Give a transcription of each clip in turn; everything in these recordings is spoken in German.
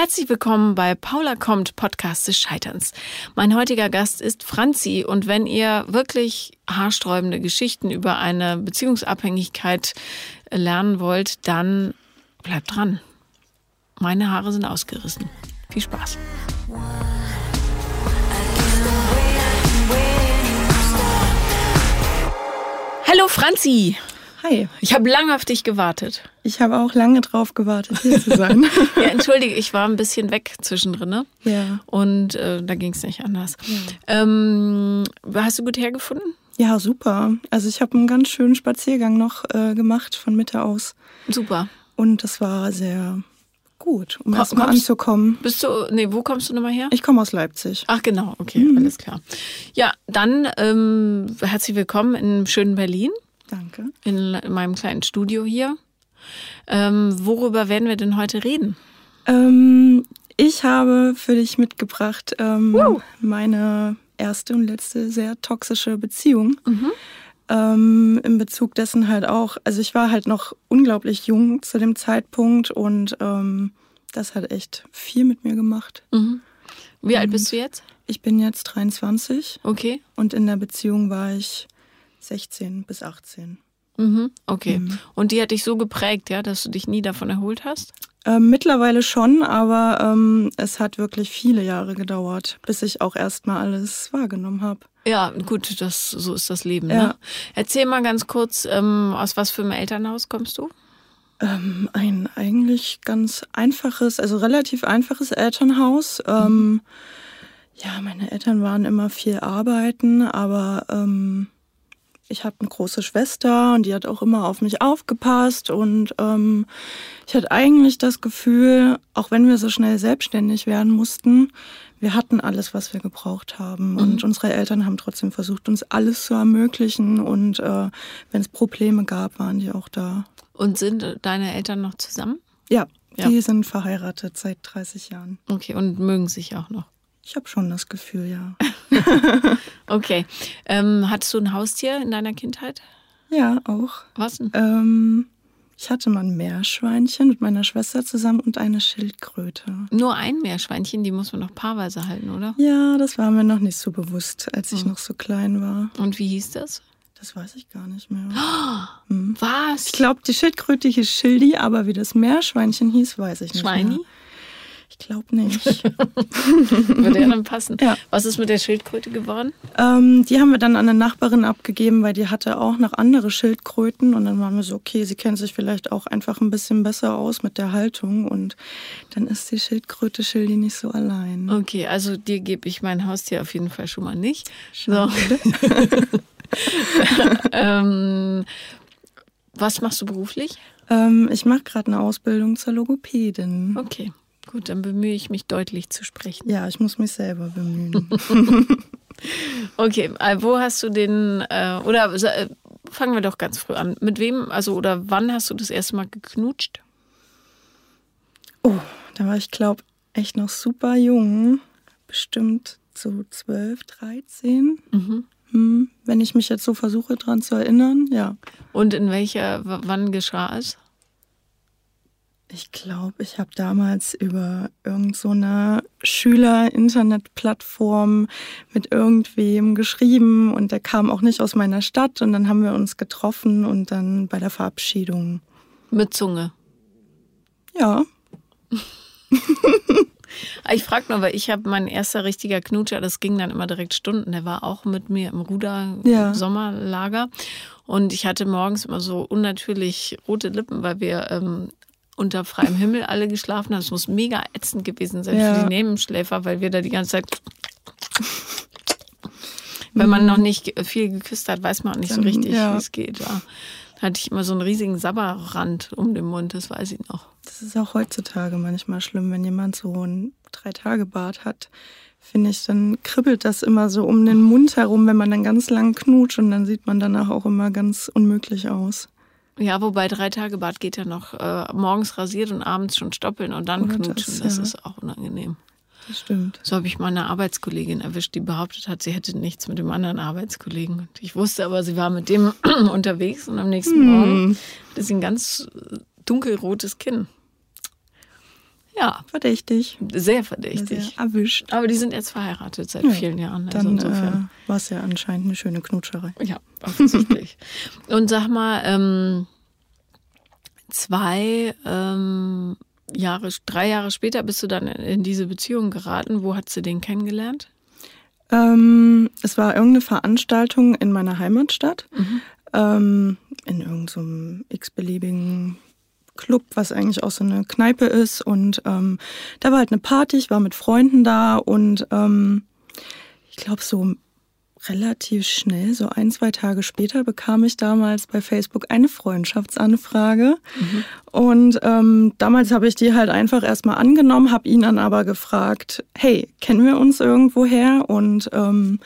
Herzlich willkommen bei Paula kommt, Podcast des Scheiterns. Mein heutiger Gast ist Franzi und wenn ihr wirklich haarsträubende Geschichten über eine Beziehungsabhängigkeit lernen wollt, dann bleibt dran. Meine Haare sind ausgerissen. Viel Spaß. Hallo Franzi. Hi. Ich habe lange auf dich gewartet. Ich habe auch lange drauf gewartet, hier zu sein. ja, entschuldige, ich war ein bisschen weg zwischendrin. Ne? Ja. Und äh, da ging es nicht anders. Ja. Ähm, hast du gut hergefunden? Ja, super. Also ich habe einen ganz schönen Spaziergang noch äh, gemacht von Mitte aus. Super. Und das war sehr gut, um erstmal anzukommen. Bist du, nee, wo kommst du nochmal her? Ich komme aus Leipzig. Ach genau, okay, mhm. alles klar. Ja, dann ähm, herzlich willkommen in schönen Berlin. Danke. In, in meinem kleinen Studio hier. Ähm, worüber werden wir denn heute reden? Ähm, ich habe für dich mitgebracht ähm, wow. meine erste und letzte sehr toxische Beziehung. Mhm. Ähm, in Bezug dessen halt auch, also ich war halt noch unglaublich jung zu dem Zeitpunkt und ähm, das hat echt viel mit mir gemacht. Mhm. Wie alt bist du jetzt? Ich bin jetzt 23. Okay. Und in der Beziehung war ich 16 bis 18. Mhm, okay. Mhm. Und die hat dich so geprägt, ja, dass du dich nie davon erholt hast? Ähm, mittlerweile schon, aber ähm, es hat wirklich viele Jahre gedauert, bis ich auch erstmal alles wahrgenommen habe. Ja, gut, das, so ist das Leben. Ja. Ne? Erzähl mal ganz kurz, ähm, aus was für einem Elternhaus kommst du? Ähm, ein eigentlich ganz einfaches, also relativ einfaches Elternhaus. Ähm, mhm. Ja, meine Eltern waren immer viel arbeiten, aber ähm, ich habe eine große Schwester und die hat auch immer auf mich aufgepasst und ähm, ich hatte eigentlich das Gefühl, auch wenn wir so schnell selbstständig werden mussten, wir hatten alles, was wir gebraucht haben mhm. und unsere Eltern haben trotzdem versucht, uns alles zu ermöglichen und äh, wenn es Probleme gab, waren die auch da. Und sind deine Eltern noch zusammen? Ja, ja, die sind verheiratet seit 30 Jahren. Okay, und mögen sich auch noch? Ich habe schon das Gefühl, ja. okay. Ähm, hattest du ein Haustier in deiner Kindheit? Ja, auch. Was denn? Ähm, ich hatte mal ein Meerschweinchen mit meiner Schwester zusammen und eine Schildkröte. Nur ein Meerschweinchen, die muss man noch paarweise halten, oder? Ja, das war mir noch nicht so bewusst, als ich oh. noch so klein war. Und wie hieß das? Das weiß ich gar nicht mehr. Oh, hm. Was? Ich glaube, die Schildkröte hieß Schildi, aber wie das Meerschweinchen hieß, weiß ich nicht Schweini? mehr. Ich glaube nicht. Würde ja dann passen. Ja. Was ist mit der Schildkröte geworden? Ähm, die haben wir dann an eine Nachbarin abgegeben, weil die hatte auch noch andere Schildkröten. Und dann waren wir so, okay, sie kennt sich vielleicht auch einfach ein bisschen besser aus mit der Haltung. Und dann ist die Schildkröte Schildi nicht so allein. Okay, also dir gebe ich mein Haustier auf jeden Fall schon mal nicht. So. ähm, was machst du beruflich? Ähm, ich mache gerade eine Ausbildung zur Logopädin. Okay. Gut, dann bemühe ich mich deutlich zu sprechen. Ja, ich muss mich selber bemühen. okay, äh, wo hast du den, äh, oder äh, fangen wir doch ganz früh an. Mit wem, also oder wann hast du das erste Mal geknutscht? Oh, da war ich, glaube echt noch super jung. Bestimmt so 12, 13. Mhm. Hm, wenn ich mich jetzt so versuche, daran zu erinnern, ja. Und in welcher, wann geschah es? Ich glaube, ich habe damals über irgendeine so Schüler-Internet-Plattform mit irgendwem geschrieben und der kam auch nicht aus meiner Stadt und dann haben wir uns getroffen und dann bei der Verabschiedung. Mit Zunge? Ja. ich frage nur, weil ich habe mein erster richtiger Knutscher, das ging dann immer direkt Stunden. Der war auch mit mir im Ruder ja. Sommerlager. Und ich hatte morgens immer so unnatürlich rote Lippen, weil wir ähm, unter freiem Himmel alle geschlafen haben. Es muss mega ätzend gewesen sein ja. für die Nebenschläfer, weil wir da die ganze Zeit. Wenn man noch nicht viel geküsst hat, weiß man auch nicht so richtig, ja. wie es geht. Ja. Da hatte ich immer so einen riesigen Sabberrand um den Mund, das weiß ich noch. Das ist auch heutzutage manchmal schlimm, wenn jemand so ein Drei-Tage-Bad hat. Finde ich, dann kribbelt das immer so um den Mund herum, wenn man dann ganz lang knutscht und dann sieht man danach auch immer ganz unmöglich aus. Ja, wobei drei Tage Bad geht ja noch äh, morgens rasiert und abends schon stoppeln und dann Oder knutschen. Das, das ja. ist auch unangenehm. Das stimmt. So habe ich meine Arbeitskollegin erwischt, die behauptet hat, sie hätte nichts mit dem anderen Arbeitskollegen. Ich wusste aber, sie war mit dem unterwegs und am nächsten hm. Morgen hatte sie ein ganz dunkelrotes Kinn. Ja. Verdächtig. Sehr verdächtig. Sehr erwischt. Aber die sind jetzt verheiratet seit ja, vielen Jahren. Also dann insofern. Äh, war es ja anscheinend eine schöne Knutscherei. Ja, offensichtlich. Und sag mal, ähm, zwei ähm, Jahre, drei Jahre später bist du dann in diese Beziehung geraten. Wo hast du den kennengelernt? Ähm, es war irgendeine Veranstaltung in meiner Heimatstadt. Mhm. Ähm, in irgendeinem so x-beliebigen Club, was eigentlich auch so eine Kneipe ist. Und ähm, da war halt eine Party, ich war mit Freunden da und ähm, ich glaube, so relativ schnell, so ein, zwei Tage später, bekam ich damals bei Facebook eine Freundschaftsanfrage. Mhm. Und ähm, damals habe ich die halt einfach erstmal angenommen, habe ihn dann aber gefragt, hey, kennen wir uns irgendwoher? Und ähm,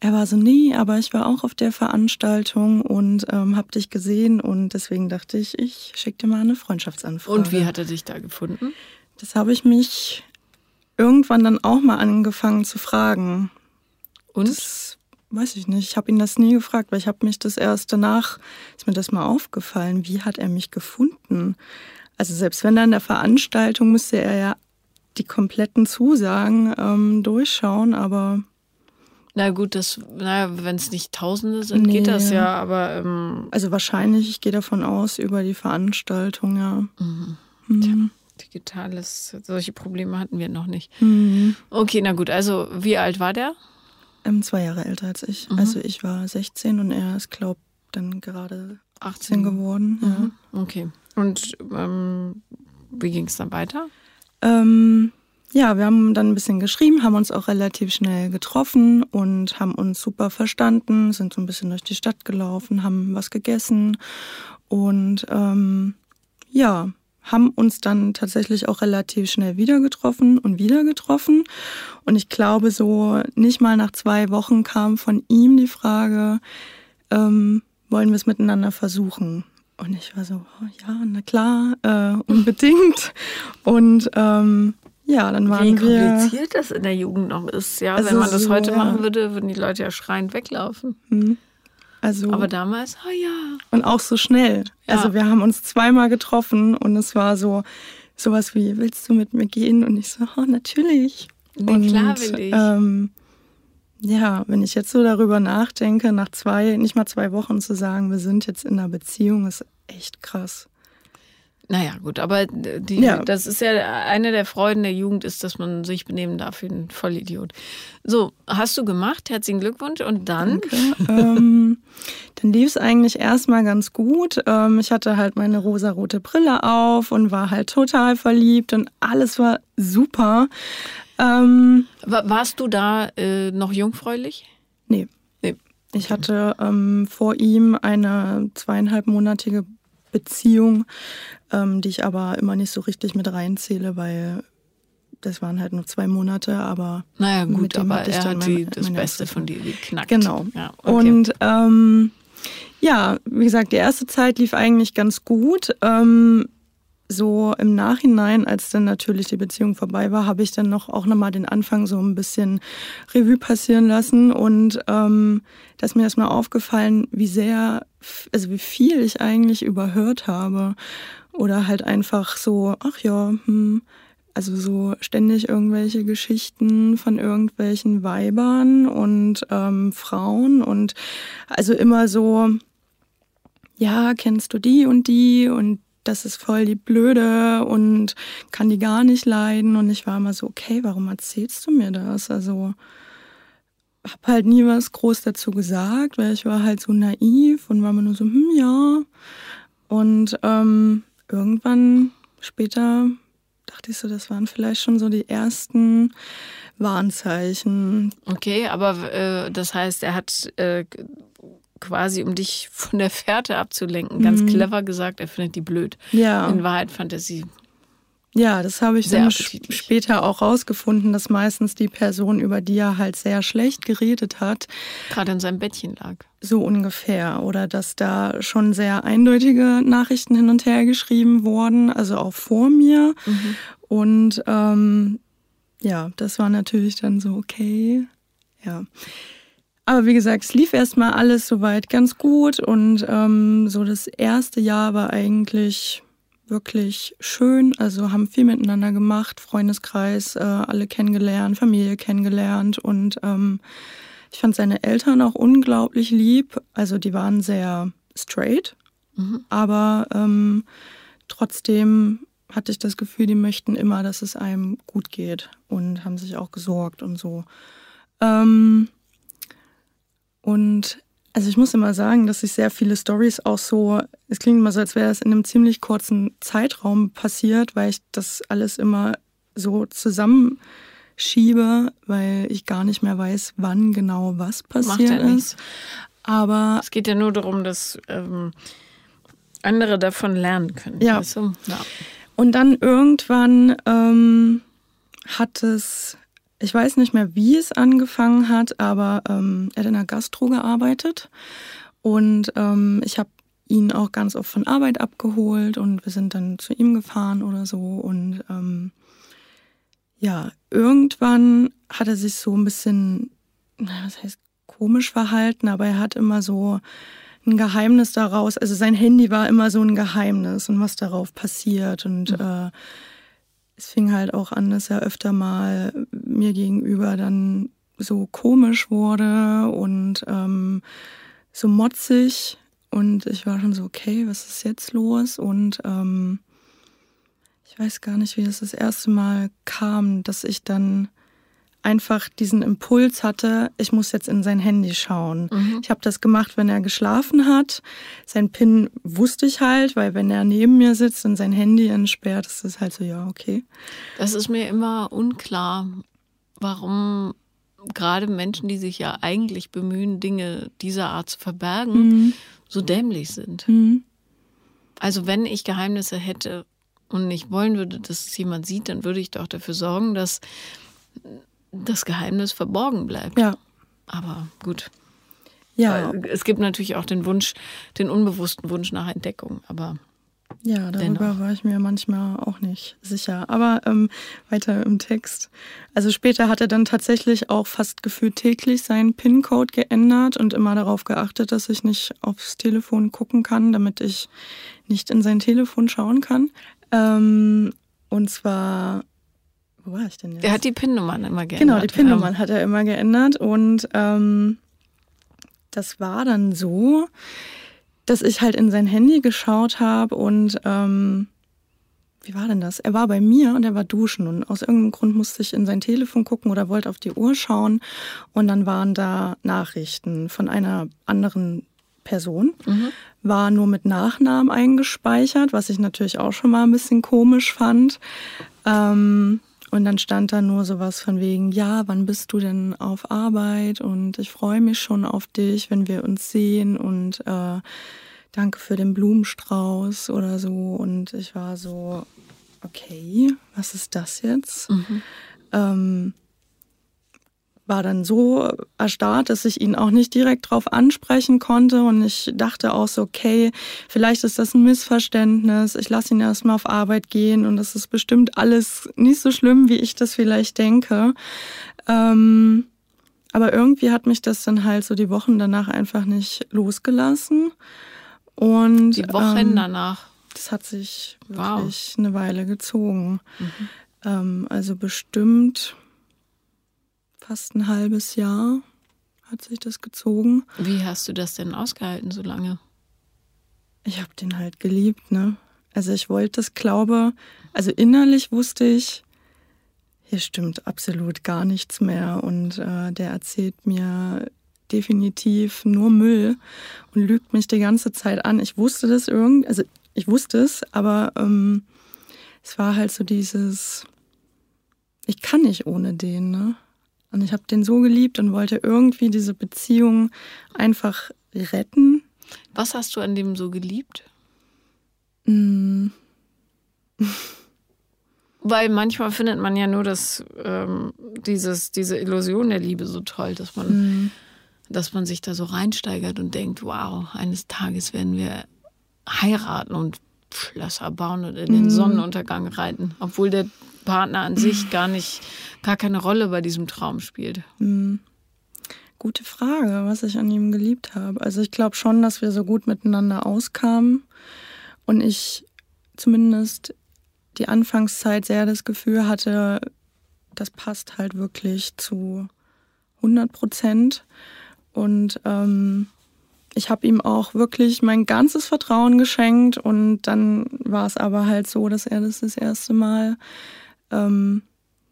er war so, nee, aber ich war auch auf der Veranstaltung und ähm, habe dich gesehen und deswegen dachte ich, ich schicke dir mal eine Freundschaftsanfrage. Und wie hat er dich da gefunden? Das habe ich mich irgendwann dann auch mal angefangen zu fragen. Und? Das weiß ich nicht. Ich habe ihn das nie gefragt, weil ich habe mich das erst danach, ist mir das mal aufgefallen, wie hat er mich gefunden? Also selbst wenn er in der Veranstaltung müsste er ja die kompletten Zusagen ähm, durchschauen, aber na gut, das, naja, wenn es nicht Tausende sind, nee. geht das ja, aber. Ähm also wahrscheinlich, ich gehe davon aus, über die Veranstaltung, ja. Mhm. Mhm. Tja, digitales, solche Probleme hatten wir noch nicht. Mhm. Okay, na gut, also wie alt war der? Ähm, zwei Jahre älter als ich. Mhm. Also ich war 16 und er ist, glaube dann gerade 18 geworden. Mhm. Ja. Okay. Und ähm, wie ging es dann weiter? Ähm, ja, wir haben dann ein bisschen geschrieben, haben uns auch relativ schnell getroffen und haben uns super verstanden, sind so ein bisschen durch die Stadt gelaufen, haben was gegessen und ähm, ja, haben uns dann tatsächlich auch relativ schnell wieder getroffen und wieder getroffen. Und ich glaube, so nicht mal nach zwei Wochen kam von ihm die Frage, ähm, wollen wir es miteinander versuchen? Und ich war so, oh, ja, na klar, äh, unbedingt. und ähm, ja, dann waren Wie wir. Wie kompliziert das in der Jugend noch ist, ja. Wenn man das so, heute ja. machen würde, würden die Leute ja schreiend weglaufen. Mhm. Also, Aber damals, oh ja. Und auch so schnell. Ja. Also wir haben uns zweimal getroffen und es war so sowas wie, willst du mit mir gehen? Und ich so, oh, natürlich. Nee, und, klar will ich. Ähm, ja, wenn ich jetzt so darüber nachdenke, nach zwei, nicht mal zwei Wochen zu sagen, wir sind jetzt in einer Beziehung, ist echt krass. Naja, gut, aber die, ja. das ist ja eine der Freuden der Jugend, ist, dass man sich benehmen darf wie ein Vollidiot. So, hast du gemacht. Herzlichen Glückwunsch. Und dann? ähm, dann lief es eigentlich erstmal ganz gut. Ähm, ich hatte halt meine rosarote Brille auf und war halt total verliebt und alles war super. Ähm, Warst du da äh, noch jungfräulich? Nee. nee. Ich hatte ähm, vor ihm eine zweieinhalbmonatige Beziehung, ähm, die ich aber immer nicht so richtig mit reinzähle, weil das waren halt nur zwei Monate, aber naja gut, aber er hat die, meine, das Beste von dir geknackt. Genau. Ja, okay. Und ähm, ja, wie gesagt, die erste Zeit lief eigentlich ganz gut. Ähm, so im Nachhinein, als dann natürlich die Beziehung vorbei war, habe ich dann noch auch nochmal den Anfang so ein bisschen Revue passieren lassen und ähm, da ist mir erstmal aufgefallen, wie sehr, also wie viel ich eigentlich überhört habe oder halt einfach so, ach ja, hm, also so ständig irgendwelche Geschichten von irgendwelchen Weibern und ähm, Frauen und also immer so, ja, kennst du die und die und das ist voll die Blöde und kann die gar nicht leiden. Und ich war immer so, okay, warum erzählst du mir das? Also hab halt nie was groß dazu gesagt, weil ich war halt so naiv und war immer nur so, hm, ja. Und ähm, irgendwann später dachte ich so, das waren vielleicht schon so die ersten Warnzeichen. Okay, aber äh, das heißt, er hat äh, quasi, um dich von der Fährte abzulenken, ganz mhm. clever gesagt, er findet die blöd. Ja. In Wahrheit fand er sie. Ja, das habe ich dann später auch rausgefunden, dass meistens die Person, über die er halt sehr schlecht geredet hat, gerade in seinem Bettchen lag. So ungefähr. Oder dass da schon sehr eindeutige Nachrichten hin und her geschrieben wurden, also auch vor mir. Mhm. Und ähm, ja, das war natürlich dann so, okay. Ja. Aber wie gesagt, es lief erstmal alles soweit ganz gut und ähm, so das erste Jahr war eigentlich wirklich schön. Also haben viel miteinander gemacht, Freundeskreis, äh, alle kennengelernt, Familie kennengelernt und ähm, ich fand seine Eltern auch unglaublich lieb. Also die waren sehr straight, mhm. aber ähm, trotzdem hatte ich das Gefühl, die möchten immer, dass es einem gut geht und haben sich auch gesorgt und so. Ähm, und also ich muss immer sagen, dass sich sehr viele Stories auch so, es klingt immer so, als wäre das in einem ziemlich kurzen Zeitraum passiert, weil ich das alles immer so zusammenschiebe, weil ich gar nicht mehr weiß, wann genau was passiert Macht ja ist. Aber es geht ja nur darum, dass ähm, andere davon lernen können. Ja. Weißt du? ja. Und dann irgendwann ähm, hat es ich weiß nicht mehr, wie es angefangen hat, aber ähm, er hat in der Gastro gearbeitet und ähm, ich habe ihn auch ganz oft von Arbeit abgeholt und wir sind dann zu ihm gefahren oder so und ähm, ja, irgendwann hat er sich so ein bisschen, was heißt komisch verhalten, aber er hat immer so ein Geheimnis daraus, also sein Handy war immer so ein Geheimnis und was darauf passiert und mhm. äh, es fing halt auch an, dass er öfter mal mir gegenüber dann so komisch wurde und ähm, so motzig. Und ich war schon so, okay, was ist jetzt los? Und ähm, ich weiß gar nicht, wie das das erste Mal kam, dass ich dann einfach diesen Impuls hatte, ich muss jetzt in sein Handy schauen. Mhm. Ich habe das gemacht, wenn er geschlafen hat. Sein PIN wusste ich halt, weil wenn er neben mir sitzt und sein Handy entsperrt, ist das halt so, ja, okay. Das ist mir immer unklar, warum gerade Menschen, die sich ja eigentlich bemühen, Dinge dieser Art zu verbergen, mhm. so dämlich sind. Mhm. Also wenn ich Geheimnisse hätte und nicht wollen würde, dass es jemand sieht, dann würde ich doch dafür sorgen, dass das Geheimnis verborgen bleibt. Ja. Aber gut. Ja. Es gibt natürlich auch den Wunsch, den unbewussten Wunsch nach Entdeckung, aber. Ja, darüber dennoch. war ich mir manchmal auch nicht sicher. Aber ähm, weiter im Text. Also später hat er dann tatsächlich auch fast gefühlt täglich seinen PIN-Code geändert und immer darauf geachtet, dass ich nicht aufs Telefon gucken kann, damit ich nicht in sein Telefon schauen kann. Ähm, und zwar wo war ich denn jetzt? Der hat die PIN-Nummern immer geändert. Genau, die PIN-Nummern ja. hat er immer geändert. Und ähm, das war dann so, dass ich halt in sein Handy geschaut habe und ähm, wie war denn das? Er war bei mir und er war duschen und aus irgendeinem Grund musste ich in sein Telefon gucken oder wollte auf die Uhr schauen und dann waren da Nachrichten von einer anderen Person, mhm. war nur mit Nachnamen eingespeichert, was ich natürlich auch schon mal ein bisschen komisch fand. Ähm, und dann stand da nur sowas von wegen, ja, wann bist du denn auf Arbeit? Und ich freue mich schon auf dich, wenn wir uns sehen. Und äh, danke für den Blumenstrauß oder so. Und ich war so, okay, was ist das jetzt? Mhm. Ähm, war dann so erstarrt, dass ich ihn auch nicht direkt drauf ansprechen konnte. Und ich dachte auch so, okay, vielleicht ist das ein Missverständnis. Ich lasse ihn erstmal auf Arbeit gehen und das ist bestimmt alles nicht so schlimm, wie ich das vielleicht denke. Ähm, aber irgendwie hat mich das dann halt so die Wochen danach einfach wirklich losgelassen. Und die Wochen ähm, danach. Das hat sich wirklich wow. eine Weile gezogen. Mhm. Ähm, also bestimmt fast ein halbes Jahr hat sich das gezogen. Wie hast du das denn ausgehalten so lange? Ich habe den halt geliebt, ne? Also ich wollte das glaube, also innerlich wusste ich, hier stimmt absolut gar nichts mehr und äh, der erzählt mir definitiv nur Müll und lügt mich die ganze Zeit an. Ich wusste das irgendwie, also ich wusste es, aber ähm, es war halt so dieses, ich kann nicht ohne den, ne? Und ich habe den so geliebt und wollte irgendwie diese Beziehung einfach retten. Was hast du an dem so geliebt? Mm. Weil manchmal findet man ja nur das, ähm, dieses, diese Illusion der Liebe so toll, dass man, mm. dass man sich da so reinsteigert und denkt, wow, eines Tages werden wir heiraten und Schlösser bauen und in den mm. Sonnenuntergang reiten, obwohl der Partner an sich gar nicht, gar keine Rolle bei diesem Traum spielt? Hm. Gute Frage, was ich an ihm geliebt habe. Also ich glaube schon, dass wir so gut miteinander auskamen und ich zumindest die Anfangszeit sehr das Gefühl hatte, das passt halt wirklich zu 100 Prozent. Und ähm, ich habe ihm auch wirklich mein ganzes Vertrauen geschenkt. Und dann war es aber halt so, dass er das das erste Mal ähm,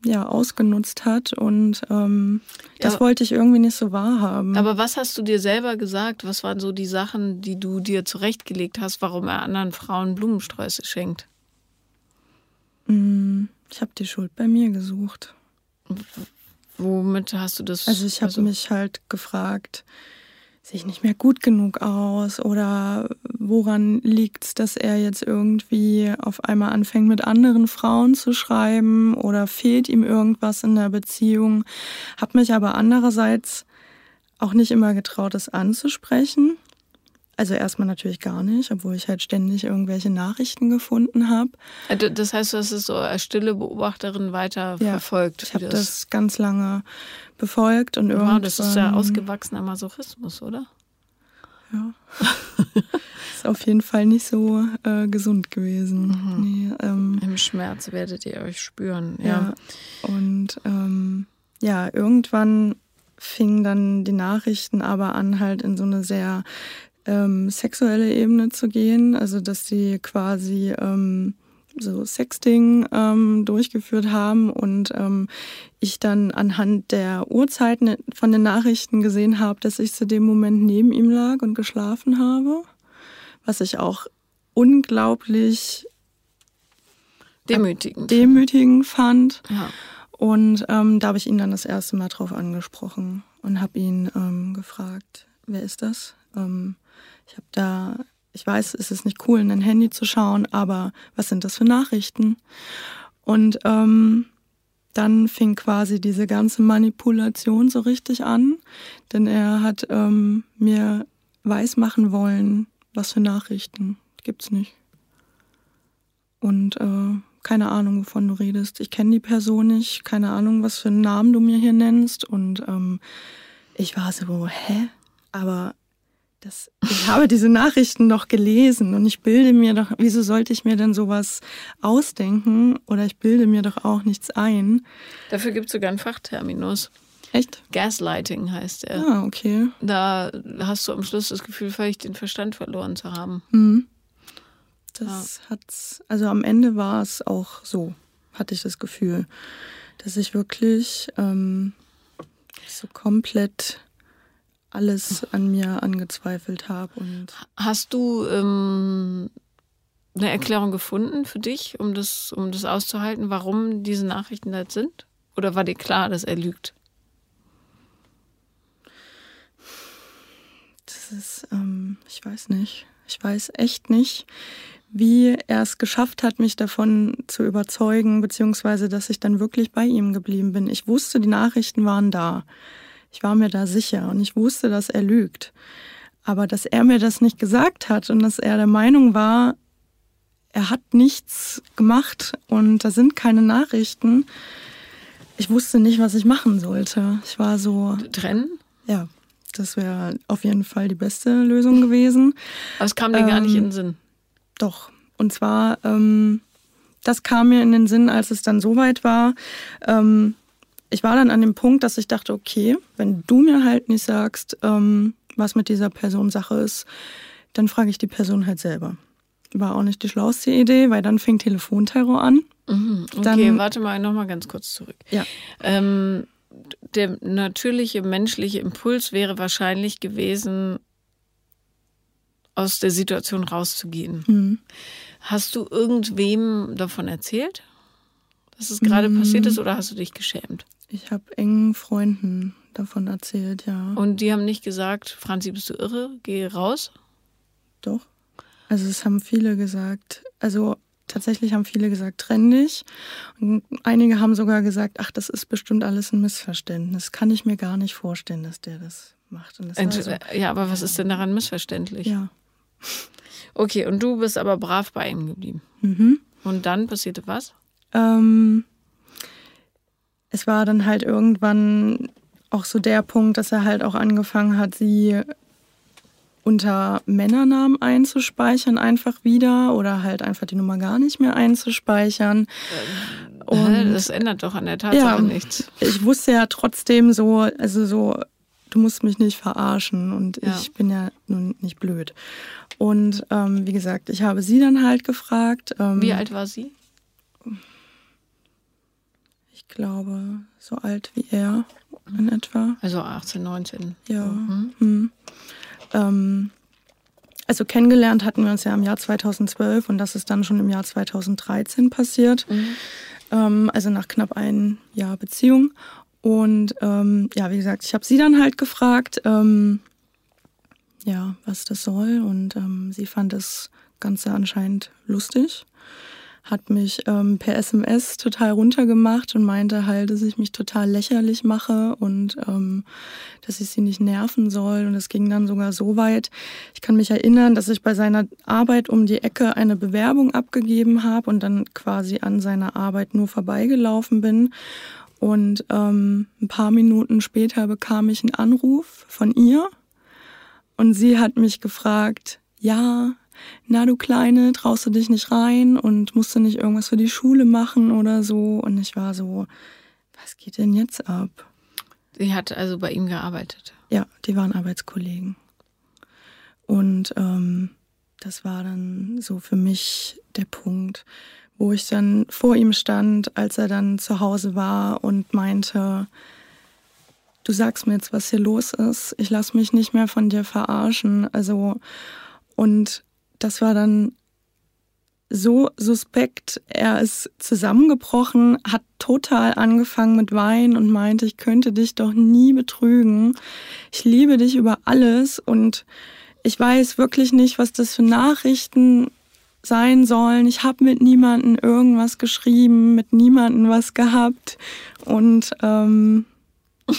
ja, ausgenutzt hat. Und ähm, das ja, wollte ich irgendwie nicht so wahrhaben. Aber was hast du dir selber gesagt? Was waren so die Sachen, die du dir zurechtgelegt hast, warum er anderen Frauen Blumensträuße schenkt? Mm, ich habe die Schuld bei mir gesucht. Womit hast du das? Also ich habe also mich halt gefragt, sehe ich nicht mehr gut genug aus oder woran liegt es, dass er jetzt irgendwie auf einmal anfängt mit anderen Frauen zu schreiben oder fehlt ihm irgendwas in der Beziehung? Habe mich aber andererseits auch nicht immer getraut, es anzusprechen. Also erstmal natürlich gar nicht, obwohl ich halt ständig irgendwelche Nachrichten gefunden habe. Äh, das heißt, du hast es so als stille Beobachterin weiter ja, verfolgt. Ich habe das, das ganz lange befolgt und irgendwann. Wow, das ist ja ausgewachsener Masochismus, oder? Ja. ist auf jeden Fall nicht so äh, gesund gewesen. Mhm. Nee, ähm, Im Schmerz werdet ihr euch spüren, ja. ja. Und ähm, ja, irgendwann fingen dann die Nachrichten aber an, halt in so eine sehr ähm, sexuelle Ebene zu gehen, also dass sie quasi ähm, so Sexting ähm, durchgeführt haben und ähm, ich dann anhand der Uhrzeiten von den Nachrichten gesehen habe, dass ich zu dem Moment neben ihm lag und geschlafen habe, was ich auch unglaublich demütigend, demütigend fand. Ja. Und ähm, da habe ich ihn dann das erste Mal drauf angesprochen und habe ihn ähm, gefragt, wer ist das? Ähm, ich habe da, ich weiß, es ist nicht cool, in ein Handy zu schauen, aber was sind das für Nachrichten? Und ähm, dann fing quasi diese ganze Manipulation so richtig an, denn er hat ähm, mir weismachen wollen, was für Nachrichten gibt's nicht. Und äh, keine Ahnung, wovon du redest. Ich kenne die Person nicht, keine Ahnung, was für einen Namen du mir hier nennst. Und ähm, ich war so, hä? Aber das, ich habe diese Nachrichten doch gelesen und ich bilde mir doch, wieso sollte ich mir denn sowas ausdenken oder ich bilde mir doch auch nichts ein. Dafür gibt es sogar einen Fachterminus. Echt? Gaslighting heißt er. Ah, okay. Da hast du am Schluss das Gefühl, völlig den Verstand verloren zu haben. Mhm. Das ja. hat's, also am Ende war es auch so, hatte ich das Gefühl, dass ich wirklich ähm, so komplett alles an mir angezweifelt habe. Hast du ähm, eine Erklärung gefunden für dich, um das, um das auszuhalten, warum diese Nachrichten da sind? Oder war dir klar, dass er lügt? Das ist, ähm, ich weiß nicht. Ich weiß echt nicht, wie er es geschafft hat, mich davon zu überzeugen, beziehungsweise dass ich dann wirklich bei ihm geblieben bin. Ich wusste, die Nachrichten waren da. Ich war mir da sicher und ich wusste, dass er lügt. Aber dass er mir das nicht gesagt hat und dass er der Meinung war, er hat nichts gemacht und da sind keine Nachrichten. Ich wusste nicht, was ich machen sollte. Ich war so. Trennen? Ja, das wäre auf jeden Fall die beste Lösung gewesen. Aber es kam dir ähm, gar nicht in den ähm, Sinn. Doch. Und zwar, ähm, das kam mir in den Sinn, als es dann soweit war. Ähm, ich war dann an dem Punkt, dass ich dachte, okay, wenn du mir halt nicht sagst, ähm, was mit dieser Person Sache ist, dann frage ich die Person halt selber. War auch nicht die schlauste Idee, weil dann fing Telefonterror an. Mhm, okay, dann, warte mal nochmal ganz kurz zurück. Ja. Ähm, der natürliche menschliche Impuls wäre wahrscheinlich gewesen, aus der Situation rauszugehen. Mhm. Hast du irgendwem davon erzählt, dass es gerade mhm. passiert ist, oder hast du dich geschämt? Ich habe engen Freunden davon erzählt, ja. Und die haben nicht gesagt, Franzi, bist du irre? Geh raus? Doch. Also es haben viele gesagt. Also tatsächlich haben viele gesagt, trenn dich. Und einige haben sogar gesagt, ach, das ist bestimmt alles ein Missverständnis. Kann ich mir gar nicht vorstellen, dass der das macht. Das also, ja, aber was ist denn daran missverständlich? Ja. Okay, und du bist aber brav bei ihm geblieben. Mhm. Und dann passierte was? Ähm, es war dann halt irgendwann auch so der Punkt, dass er halt auch angefangen hat, sie unter Männernamen einzuspeichern, einfach wieder oder halt einfach die Nummer gar nicht mehr einzuspeichern. Und, das ändert doch an der Tatsache ja, nichts. Ich wusste ja trotzdem so, also so, du musst mich nicht verarschen und ja. ich bin ja nun nicht blöd. Und ähm, wie gesagt, ich habe sie dann halt gefragt. Ähm, wie alt war sie? Ich glaube, so alt wie er in etwa. Also 18, 19. Ja. Mhm. Mhm. Ähm, also kennengelernt hatten wir uns ja im Jahr 2012 und das ist dann schon im Jahr 2013 passiert. Mhm. Ähm, also nach knapp einem Jahr Beziehung. Und ähm, ja, wie gesagt, ich habe sie dann halt gefragt, ähm, ja, was das soll. Und ähm, sie fand das Ganze anscheinend lustig hat mich ähm, per SMS total runtergemacht und meinte halt, dass ich mich total lächerlich mache und ähm, dass ich sie nicht nerven soll. Und es ging dann sogar so weit. Ich kann mich erinnern, dass ich bei seiner Arbeit um die Ecke eine Bewerbung abgegeben habe und dann quasi an seiner Arbeit nur vorbeigelaufen bin. Und ähm, ein paar Minuten später bekam ich einen Anruf von ihr und sie hat mich gefragt, ja, na du Kleine, traust du dich nicht rein und musst du nicht irgendwas für die Schule machen oder so? Und ich war so, was geht denn jetzt ab? Sie hat also bei ihm gearbeitet. Ja, die waren Arbeitskollegen. Und ähm, das war dann so für mich der Punkt, wo ich dann vor ihm stand, als er dann zu Hause war und meinte, du sagst mir jetzt, was hier los ist. Ich lass mich nicht mehr von dir verarschen. Also, und das war dann so suspekt. Er ist zusammengebrochen, hat total angefangen mit Wein und meinte, ich könnte dich doch nie betrügen. Ich liebe dich über alles und ich weiß wirklich nicht, was das für Nachrichten sein sollen. Ich habe mit niemandem irgendwas geschrieben, mit niemandem was gehabt und ähm,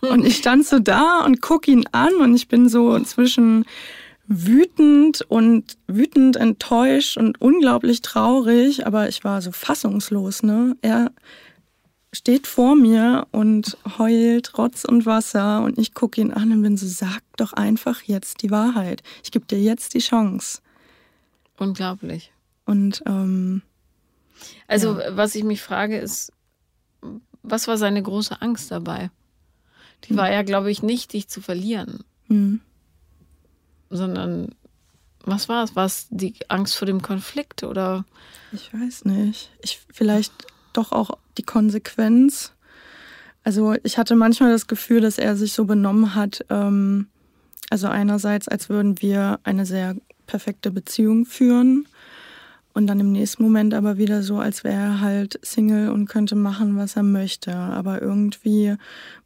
und ich stand so da und guck ihn an und ich bin so zwischen wütend und wütend, enttäuscht und unglaublich traurig, aber ich war so fassungslos, ne? Er steht vor mir und heult Rotz und Wasser und ich gucke ihn an und bin so, sag doch einfach jetzt die Wahrheit. Ich gebe dir jetzt die Chance. Unglaublich. Und ähm, also, ja. was ich mich frage, ist, was war seine große Angst dabei? Die hm. war ja, glaube ich, nicht, dich zu verlieren. Hm sondern was war es? War es die Angst vor dem Konflikt oder? Ich weiß nicht. Ich vielleicht doch auch die Konsequenz. Also ich hatte manchmal das Gefühl, dass er sich so benommen hat. Ähm, also einerseits, als würden wir eine sehr perfekte Beziehung führen und dann im nächsten Moment aber wieder so, als wäre er halt Single und könnte machen, was er möchte. Aber irgendwie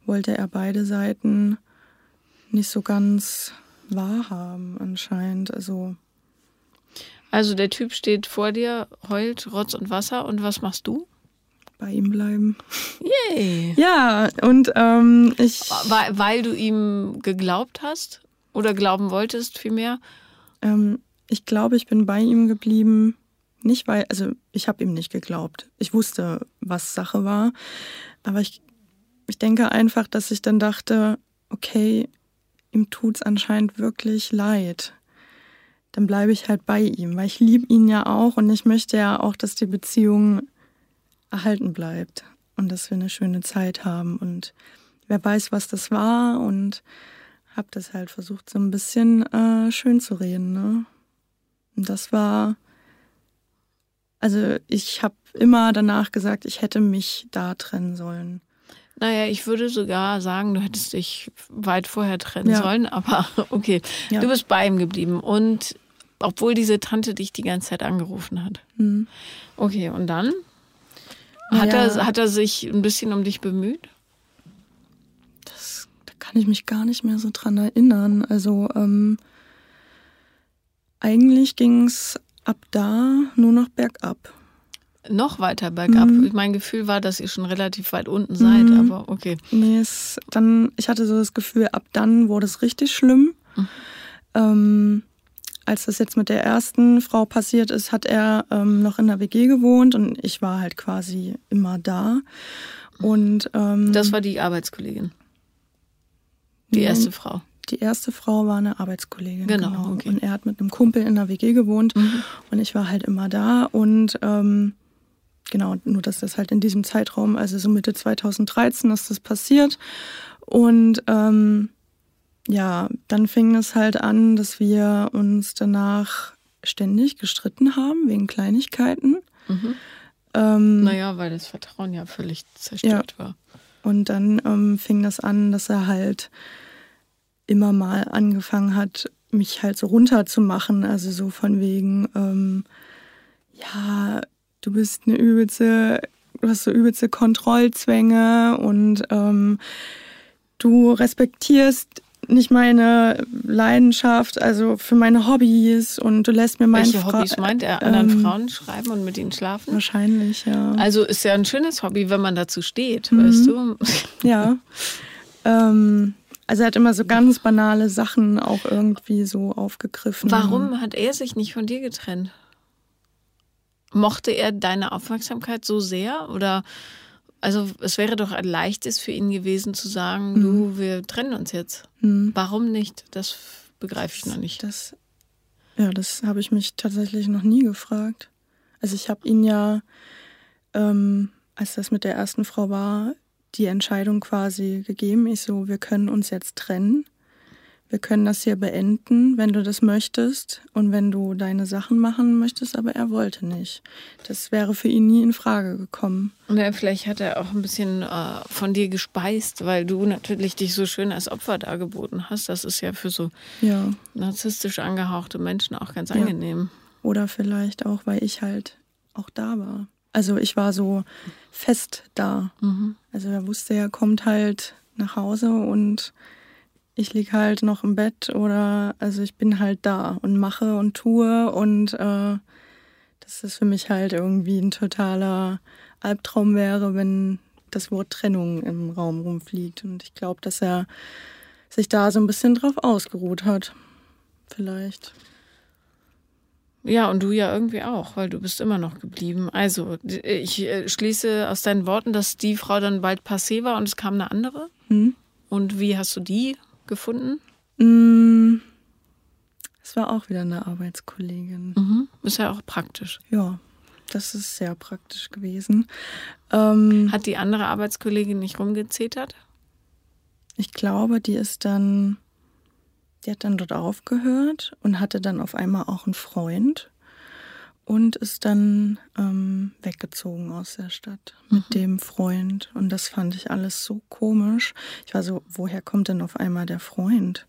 wollte er beide Seiten nicht so ganz wahrhaben anscheinend. Also. Also der Typ steht vor dir, heult Rotz und Wasser und was machst du? Bei ihm bleiben. Yay! Ja, und ähm, ich. Weil, weil du ihm geglaubt hast oder glauben wolltest vielmehr? Ähm, ich glaube, ich bin bei ihm geblieben. Nicht weil, also ich habe ihm nicht geglaubt. Ich wusste, was Sache war. Aber ich, ich denke einfach, dass ich dann dachte, okay, ihm tut es anscheinend wirklich leid, dann bleibe ich halt bei ihm, weil ich liebe ihn ja auch und ich möchte ja auch, dass die Beziehung erhalten bleibt und dass wir eine schöne Zeit haben. Und wer weiß, was das war und habe das halt versucht, so ein bisschen äh, schön zu reden. Ne? Und das war, also ich habe immer danach gesagt, ich hätte mich da trennen sollen. Naja, ich würde sogar sagen, du hättest dich weit vorher trennen ja. sollen, aber okay. Ja. Du bist bei ihm geblieben und obwohl diese Tante dich die ganze Zeit angerufen hat. Mhm. Okay, und dann? Hat, ja. er, hat er sich ein bisschen um dich bemüht? Das, da kann ich mich gar nicht mehr so dran erinnern. Also ähm, eigentlich ging es ab da nur noch bergab noch weiter bergab. Mhm. Mein Gefühl war, dass ihr schon relativ weit unten seid, mhm. aber okay. Nee, es, dann, ich hatte so das Gefühl, ab dann wurde es richtig schlimm. Mhm. Ähm, als das jetzt mit der ersten Frau passiert ist, hat er ähm, noch in der WG gewohnt und ich war halt quasi immer da. Und ähm, das war die Arbeitskollegin. Die erste Frau. die erste Frau war eine Arbeitskollegin. Genau. genau. Okay. Und er hat mit einem Kumpel in der WG gewohnt mhm. und ich war halt immer da und ähm, genau, nur dass das halt in diesem Zeitraum, also so Mitte 2013 ist das passiert. Und ähm, ja, dann fing es halt an, dass wir uns danach ständig gestritten haben wegen Kleinigkeiten. Mhm. Ähm, naja, weil das Vertrauen ja völlig zerstört ja. war. Und dann ähm, fing das an, dass er halt immer mal angefangen hat, mich halt so runterzumachen. Also so von wegen, ähm, ja, du bist eine übelste, du hast so übelste Kontrollzwänge und ähm, du respektierst nicht meine Leidenschaft, also für meine Hobbys und du lässt mir meine Welche Fra Hobbys meint er? Anderen ähm, Frauen schreiben und mit ihnen schlafen? Wahrscheinlich, ja. Also ist ja ein schönes Hobby, wenn man dazu steht, mhm. weißt du? Ja. ähm, also er hat immer so ganz banale Sachen auch irgendwie so aufgegriffen. Warum hat er sich nicht von dir getrennt? Mochte er deine Aufmerksamkeit so sehr oder also es wäre doch ein leichtes für ihn gewesen zu sagen, mhm. du, wir trennen uns jetzt. Mhm. Warum nicht? Das begreife ich noch nicht. Das, ja, das habe ich mich tatsächlich noch nie gefragt. Also ich habe ihn ja, ähm, als das mit der ersten Frau war, die Entscheidung quasi gegeben. Ich so, wir können uns jetzt trennen wir können das hier beenden, wenn du das möchtest und wenn du deine Sachen machen möchtest, aber er wollte nicht. Das wäre für ihn nie in Frage gekommen. Und ja, vielleicht hat er auch ein bisschen äh, von dir gespeist, weil du natürlich dich so schön als Opfer dargeboten hast. Das ist ja für so ja. narzisstisch angehauchte Menschen auch ganz ja. angenehm. Oder vielleicht auch, weil ich halt auch da war. Also ich war so fest da. Mhm. Also er wusste, er kommt halt nach Hause und ich liege halt noch im Bett oder also ich bin halt da und mache und tue und äh, dass das für mich halt irgendwie ein totaler Albtraum wäre, wenn das Wort Trennung im Raum rumfliegt. Und ich glaube, dass er sich da so ein bisschen drauf ausgeruht hat. Vielleicht. Ja, und du ja irgendwie auch, weil du bist immer noch geblieben. Also, ich äh, schließe aus deinen Worten, dass die Frau dann bald passé war und es kam eine andere. Hm. Und wie hast du die gefunden? Mm, es war auch wieder eine Arbeitskollegin. Mhm. Ist ja auch praktisch. Ja, das ist sehr praktisch gewesen. Ähm, Hat die andere Arbeitskollegin nicht rumgezetert? Ich glaube, die ist dann, die hat dann dort aufgehört und hatte dann auf einmal auch einen Freund und ist dann ähm, weggezogen aus der Stadt mit mhm. dem Freund. Und das fand ich alles so komisch. Ich war so, woher kommt denn auf einmal der Freund?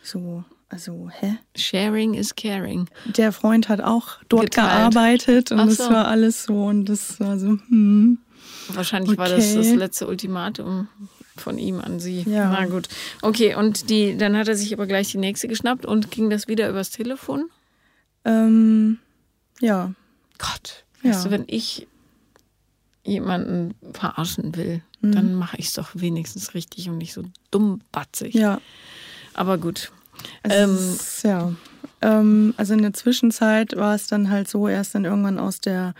So, also, hä? Sharing is caring. Der Freund hat auch dort Geteilt. gearbeitet und es so. war alles so und das war so, hm. Wahrscheinlich okay. war das das letzte Ultimatum von ihm an sie. Ja. Na gut. Okay, und die, dann hat er sich aber gleich die nächste geschnappt und ging das wieder übers Telefon? Ähm, ja. Gott, weißt ja. du, wenn ich jemanden verarschen will, mhm. dann mache ich es doch wenigstens richtig und nicht so dummbatzig. Ja. Aber gut. Ähm, ist, ja. Ähm, also in der Zwischenzeit war es dann halt so, erst dann irgendwann aus der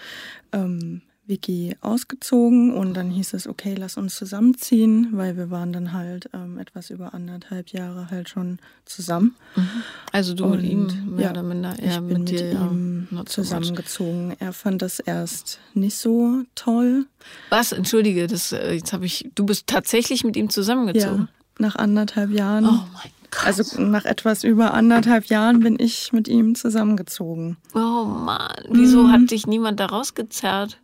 ähm, Vicky ausgezogen und dann hieß es, okay, lass uns zusammenziehen, weil wir waren dann halt ähm, etwas über anderthalb Jahre halt schon zusammen. Mhm. Also du und, mit ihm mehr ja, oder minder eher ich bin mit, dir, ihm ja, zusammengezogen. Er fand das erst nicht so toll. Was? Entschuldige, das äh, jetzt habe ich. Du bist tatsächlich mit ihm zusammengezogen. Ja, nach anderthalb Jahren. Oh mein Gott. Also nach etwas über anderthalb Jahren bin ich mit ihm zusammengezogen. Oh Mann, wieso mhm. hat dich niemand da rausgezerrt?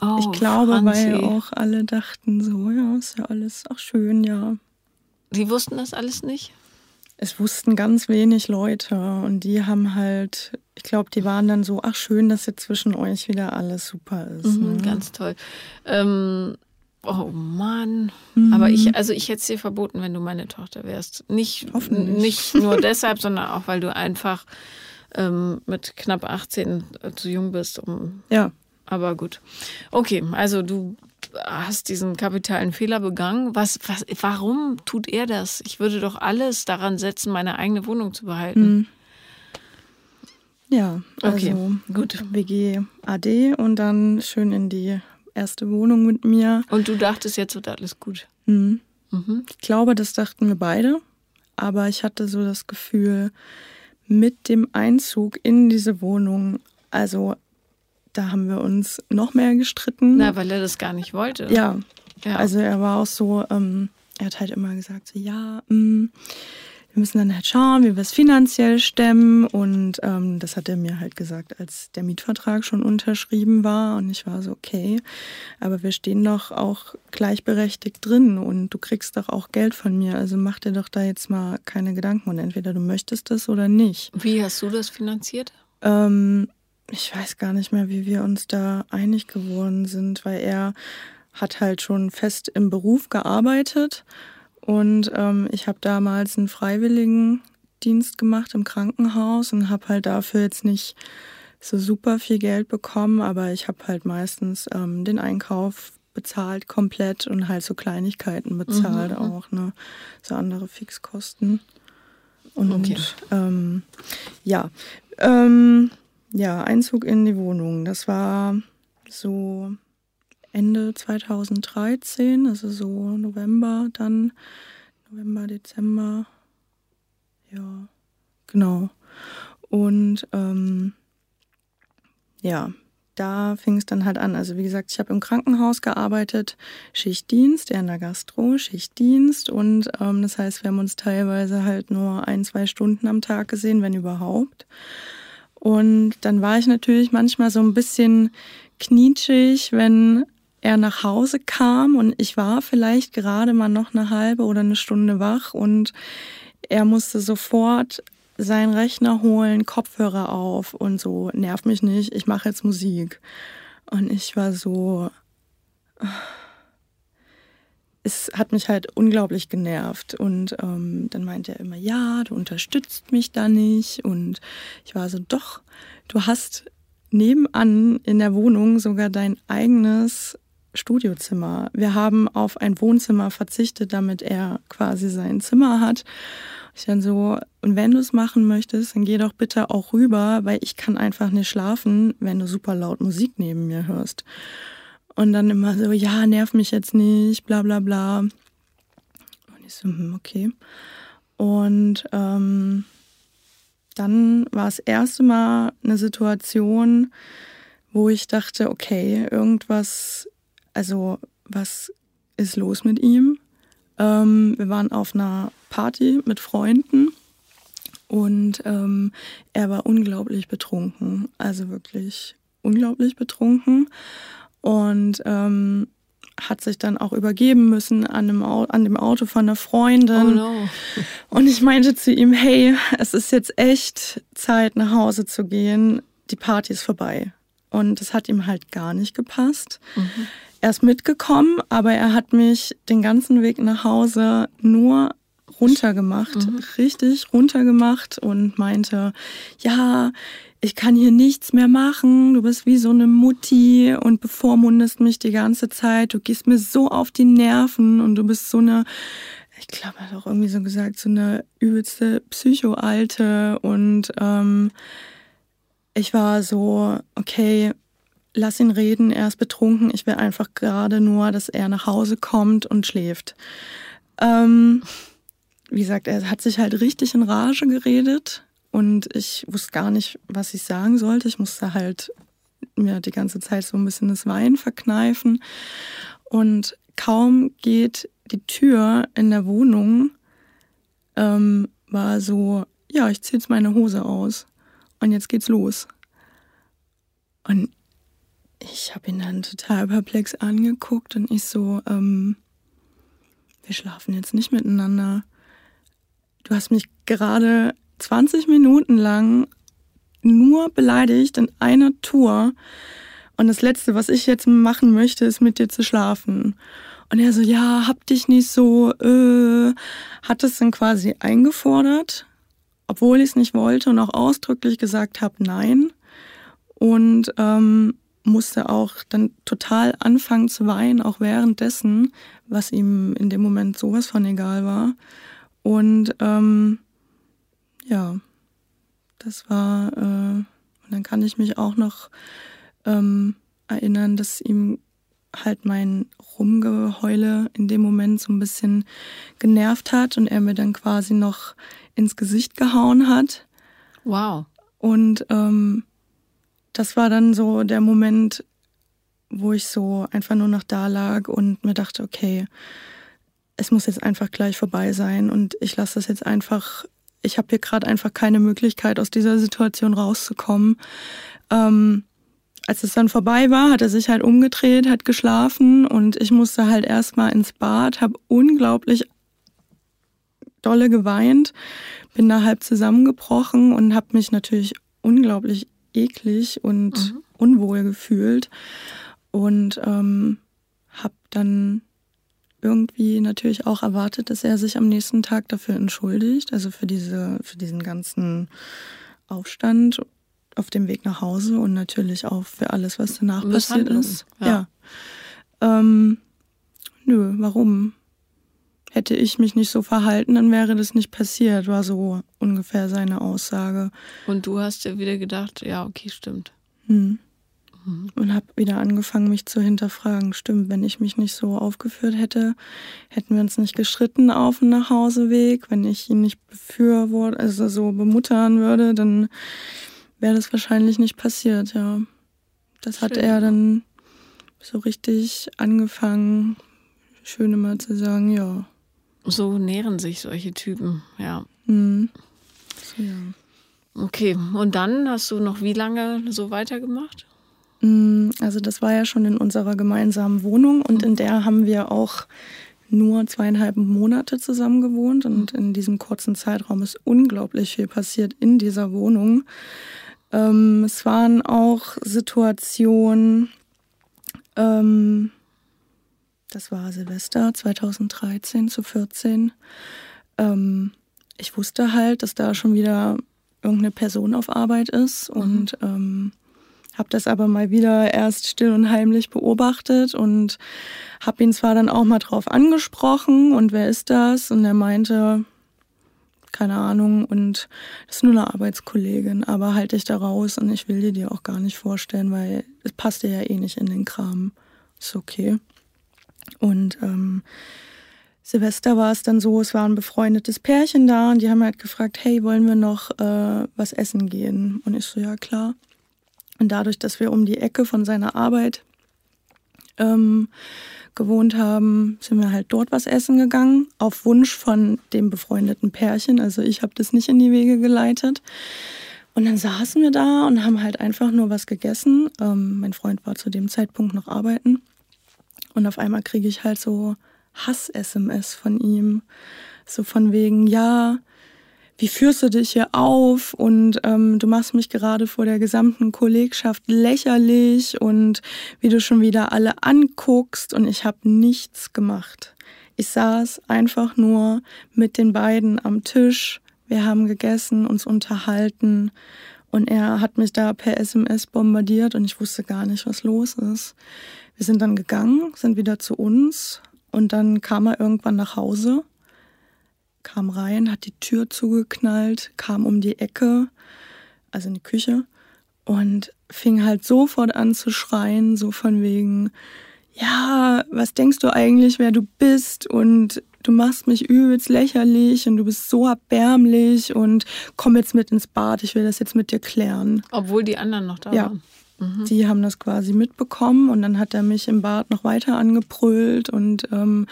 Oh, ich glaube, Franzi. weil auch alle dachten so, ja, ist ja alles auch schön, ja. Die wussten das alles nicht? Es wussten ganz wenig Leute und die haben halt, ich glaube, die waren dann so, ach schön, dass jetzt zwischen euch wieder alles super ist. Mhm, ne? Ganz toll. Ähm, oh Mann. Mhm. Aber ich, also ich hätte es dir verboten, wenn du meine Tochter wärst. Nicht, nicht nur deshalb, sondern auch, weil du einfach ähm, mit knapp 18 zu jung bist, um ja. Aber gut. Okay, also du hast diesen kapitalen Fehler begangen. Was, was, warum tut er das? Ich würde doch alles daran setzen, meine eigene Wohnung zu behalten. Mhm. Ja, also okay, gut. WG AD und dann schön in die erste Wohnung mit mir. Und du dachtest, jetzt wird alles gut. Mhm. Mhm. Ich glaube, das dachten wir beide. Aber ich hatte so das Gefühl, mit dem Einzug in diese Wohnung, also da haben wir uns noch mehr gestritten. Na, weil er das gar nicht wollte. Ja. ja. Also er war auch so, ähm, er hat halt immer gesagt, so ja, mh, mm, wir müssen dann halt schauen, wie wir es finanziell stemmen. Und ähm, das hat er mir halt gesagt, als der Mietvertrag schon unterschrieben war. Und ich war so, okay, aber wir stehen doch auch gleichberechtigt drin und du kriegst doch auch Geld von mir. Also mach dir doch da jetzt mal keine Gedanken. Und entweder du möchtest das oder nicht. Wie hast du das finanziert? Ähm, ich weiß gar nicht mehr, wie wir uns da einig geworden sind, weil er hat halt schon fest im Beruf gearbeitet und ähm, ich habe damals einen Freiwilligendienst gemacht im Krankenhaus und habe halt dafür jetzt nicht so super viel Geld bekommen, aber ich habe halt meistens ähm, den Einkauf bezahlt komplett und halt so Kleinigkeiten bezahlt mhm. auch, ne? So andere Fixkosten. Und okay. ähm, ja, ähm, ja, Einzug in die Wohnung. Das war so Ende 2013, also so November dann, November, Dezember. Ja, genau. Und ähm, ja, da fing es dann halt an. Also wie gesagt, ich habe im Krankenhaus gearbeitet, Schichtdienst, eher in der Gastro, Schichtdienst. Und ähm, das heißt, wir haben uns teilweise halt nur ein, zwei Stunden am Tag gesehen, wenn überhaupt. Und dann war ich natürlich manchmal so ein bisschen knietschig, wenn er nach Hause kam und ich war vielleicht gerade mal noch eine halbe oder eine Stunde wach und er musste sofort seinen Rechner holen, Kopfhörer auf und so, nerv mich nicht, ich mache jetzt Musik. Und ich war so, es hat mich halt unglaublich genervt. Und ähm, dann meinte er immer, ja, du unterstützt mich da nicht. Und ich war so, doch, du hast nebenan in der Wohnung sogar dein eigenes Studiozimmer. Wir haben auf ein Wohnzimmer verzichtet, damit er quasi sein Zimmer hat. Ich dann so, und wenn du es machen möchtest, dann geh doch bitte auch rüber, weil ich kann einfach nicht schlafen, wenn du super laut Musik neben mir hörst. Und dann immer so, ja, nerv mich jetzt nicht, bla bla bla. Und ich so, hm, okay. Und ähm, dann war das erste Mal eine Situation, wo ich dachte, okay, irgendwas also was ist los mit ihm? Ähm, wir waren auf einer Party mit Freunden und ähm, er war unglaublich betrunken, also wirklich unglaublich betrunken und ähm, hat sich dann auch übergeben müssen an dem, an dem Auto von einer Freundin. Oh no. Und ich meinte zu ihm, hey, es ist jetzt echt Zeit, nach Hause zu gehen. Die Party ist vorbei. Und das hat ihm halt gar nicht gepasst. Mhm. Er ist mitgekommen, aber er hat mich den ganzen Weg nach Hause nur runtergemacht, mhm. richtig runtergemacht und meinte, ja, ich kann hier nichts mehr machen, du bist wie so eine Mutti und bevormundest mich die ganze Zeit, du gehst mir so auf die Nerven und du bist so eine, ich glaube, er hat auch irgendwie so gesagt, so eine übelste Psycho-Alte. Und ähm, ich war so, okay, lass ihn reden, er ist betrunken, ich will einfach gerade nur, dass er nach Hause kommt und schläft. Ähm, wie gesagt, er hat sich halt richtig in Rage geredet und ich wusste gar nicht, was ich sagen sollte. Ich musste halt mir die ganze Zeit so ein bisschen das Wein verkneifen und kaum geht die Tür in der Wohnung, ähm, war so, ja, ich ziehe jetzt meine Hose aus und jetzt geht's los. Und ich habe ihn dann total perplex angeguckt und ich so, ähm, wir schlafen jetzt nicht miteinander. Du hast mich gerade 20 Minuten lang nur beleidigt in einer Tour. Und das Letzte, was ich jetzt machen möchte, ist mit dir zu schlafen. Und er so, ja, hab dich nicht so, äh, hat es dann quasi eingefordert, obwohl ich es nicht wollte und auch ausdrücklich gesagt habe, nein. Und ähm, musste auch dann total anfangen zu weinen, auch währenddessen, was ihm in dem Moment sowas von egal war. Und ähm, ja, das war, äh, und dann kann ich mich auch noch ähm, erinnern, dass ihm halt mein Rumgeheule in dem Moment so ein bisschen genervt hat und er mir dann quasi noch ins Gesicht gehauen hat. Wow. Und ähm, das war dann so der Moment, wo ich so einfach nur noch da lag und mir dachte, okay, es muss jetzt einfach gleich vorbei sein und ich lasse das jetzt einfach, ich habe hier gerade einfach keine Möglichkeit, aus dieser Situation rauszukommen. Ähm, als es dann vorbei war, hat er sich halt umgedreht, hat geschlafen und ich musste halt erstmal ins Bad, habe unglaublich dolle geweint, bin da halb zusammengebrochen und habe mich natürlich unglaublich eklig und mhm. unwohl gefühlt und ähm, habe dann irgendwie natürlich auch erwartet, dass er sich am nächsten Tag dafür entschuldigt, also für diese, für diesen ganzen Aufstand auf dem Weg nach Hause und natürlich auch für alles, was danach passiert ist. Ja. ja. Ähm, nö, warum? Hätte ich mich nicht so verhalten, dann wäre das nicht passiert, war so ungefähr seine Aussage. Und du hast ja wieder gedacht, ja, okay, stimmt. Hm. Mhm. Und habe wieder angefangen, mich zu hinterfragen. Stimmt, wenn ich mich nicht so aufgeführt hätte, hätten wir uns nicht geschritten auf dem Nachhauseweg. Wenn ich ihn nicht befürworte, also so bemuttern würde, dann wäre das wahrscheinlich nicht passiert, ja. Das Schön. hat er dann so richtig angefangen, schön immer zu sagen, ja. So nähren sich solche Typen, ja. Mhm. Ja. Okay, und dann hast du noch wie lange so weitergemacht? Mm, also das war ja schon in unserer gemeinsamen Wohnung und in der haben wir auch nur zweieinhalb Monate zusammen gewohnt und in diesem kurzen Zeitraum ist unglaublich viel passiert in dieser Wohnung. Ähm, es waren auch Situationen, ähm, das war Silvester 2013 zu 14. Ähm, ich wusste halt, dass da schon wieder irgendeine Person auf Arbeit ist mhm. und ähm, habe das aber mal wieder erst still und heimlich beobachtet und habe ihn zwar dann auch mal drauf angesprochen und wer ist das? Und er meinte, keine Ahnung, und das ist nur eine Arbeitskollegin, aber halte dich da raus und ich will dir die auch gar nicht vorstellen, weil es passt dir ja eh nicht in den Kram. Ist okay. Und ähm, Silvester war es dann so, es war ein befreundetes Pärchen da und die haben halt gefragt, hey, wollen wir noch äh, was essen gehen? Und ich so, ja klar. Und dadurch, dass wir um die Ecke von seiner Arbeit ähm, gewohnt haben, sind wir halt dort was essen gegangen, auf Wunsch von dem befreundeten Pärchen. Also ich habe das nicht in die Wege geleitet. Und dann saßen wir da und haben halt einfach nur was gegessen. Ähm, mein Freund war zu dem Zeitpunkt noch arbeiten. Und auf einmal kriege ich halt so Hass-SMS von ihm. So von wegen, ja, wie führst du dich hier auf? Und ähm, du machst mich gerade vor der gesamten Kollegschaft lächerlich und wie du schon wieder alle anguckst. Und ich habe nichts gemacht. Ich saß einfach nur mit den beiden am Tisch, wir haben gegessen, uns unterhalten. Und er hat mich da per SMS bombardiert und ich wusste gar nicht, was los ist. Wir sind dann gegangen, sind wieder zu uns. Und dann kam er irgendwann nach Hause kam rein, hat die Tür zugeknallt, kam um die Ecke, also in die Küche, und fing halt sofort an zu schreien, so von wegen, ja, was denkst du eigentlich, wer du bist und du machst mich übelst lächerlich und du bist so erbärmlich und komm jetzt mit ins Bad, ich will das jetzt mit dir klären. Obwohl die anderen noch da ja. waren. Mhm. Die haben das quasi mitbekommen und dann hat er mich im Bad noch weiter angebrüllt und ähm,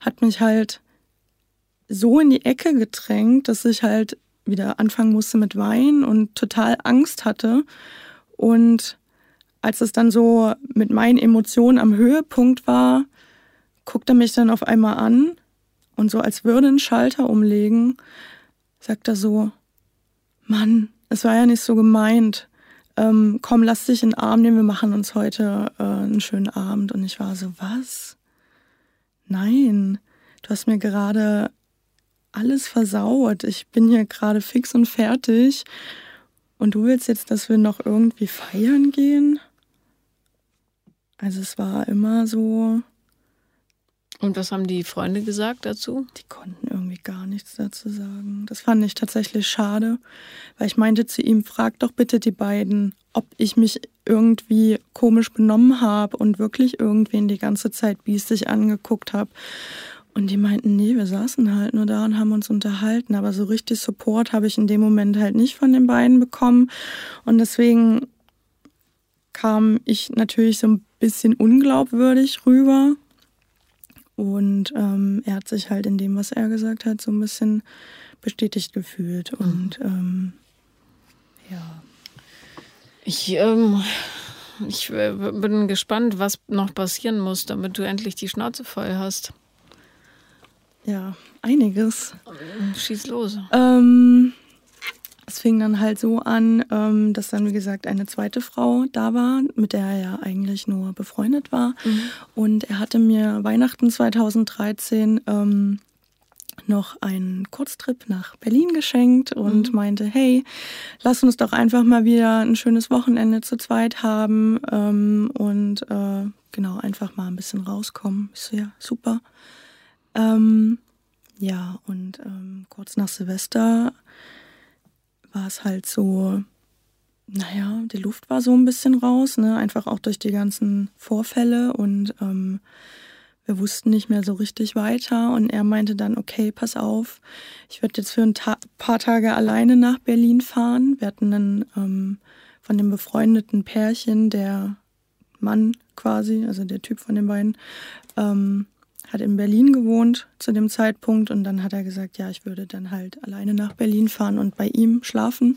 hat mich halt so in die Ecke gedrängt, dass ich halt wieder anfangen musste mit Wein und total Angst hatte. Und als es dann so mit meinen Emotionen am Höhepunkt war, guckt er mich dann auf einmal an und so als würde ein Schalter umlegen, sagt er so, Mann, es war ja nicht so gemeint. Ähm, komm, lass dich in den Arm nehmen, wir machen uns heute äh, einen schönen Abend. Und ich war so, was? Nein, du hast mir gerade alles versaut. Ich bin hier gerade fix und fertig. Und du willst jetzt, dass wir noch irgendwie feiern gehen? Also es war immer so. Und was haben die Freunde gesagt dazu? Die konnten irgendwie gar nichts dazu sagen. Das fand ich tatsächlich schade, weil ich meinte zu ihm, frag doch bitte die beiden, ob ich mich irgendwie komisch benommen habe und wirklich irgendwen die ganze Zeit biestig angeguckt habe. Und die meinten, nee, wir saßen halt nur da und haben uns unterhalten. Aber so richtig Support habe ich in dem Moment halt nicht von den beiden bekommen. Und deswegen kam ich natürlich so ein bisschen unglaubwürdig rüber. Und ähm, er hat sich halt in dem, was er gesagt hat, so ein bisschen bestätigt gefühlt. Mhm. Und ähm, ja. Ich, ähm, ich äh, bin gespannt, was noch passieren muss, damit du endlich die Schnauze voll hast. Ja, einiges. Schieß los. Ähm, es fing dann halt so an, ähm, dass dann, wie gesagt, eine zweite Frau da war, mit der er ja eigentlich nur befreundet war. Mhm. Und er hatte mir Weihnachten 2013 ähm, noch einen Kurztrip nach Berlin geschenkt und mhm. meinte, hey, lass uns doch einfach mal wieder ein schönes Wochenende zu zweit haben ähm, und äh, genau, einfach mal ein bisschen rauskommen. Ich so, ja, super. Ähm, ja, und ähm, kurz nach Silvester war es halt so, naja, die Luft war so ein bisschen raus, ne? einfach auch durch die ganzen Vorfälle und ähm, wir wussten nicht mehr so richtig weiter und er meinte dann, okay, pass auf, ich werde jetzt für ein Ta paar Tage alleine nach Berlin fahren. Wir hatten dann ähm, von dem befreundeten Pärchen, der Mann quasi, also der Typ von den beiden, ähm, hat in Berlin gewohnt zu dem Zeitpunkt und dann hat er gesagt, ja, ich würde dann halt alleine nach Berlin fahren und bei ihm schlafen.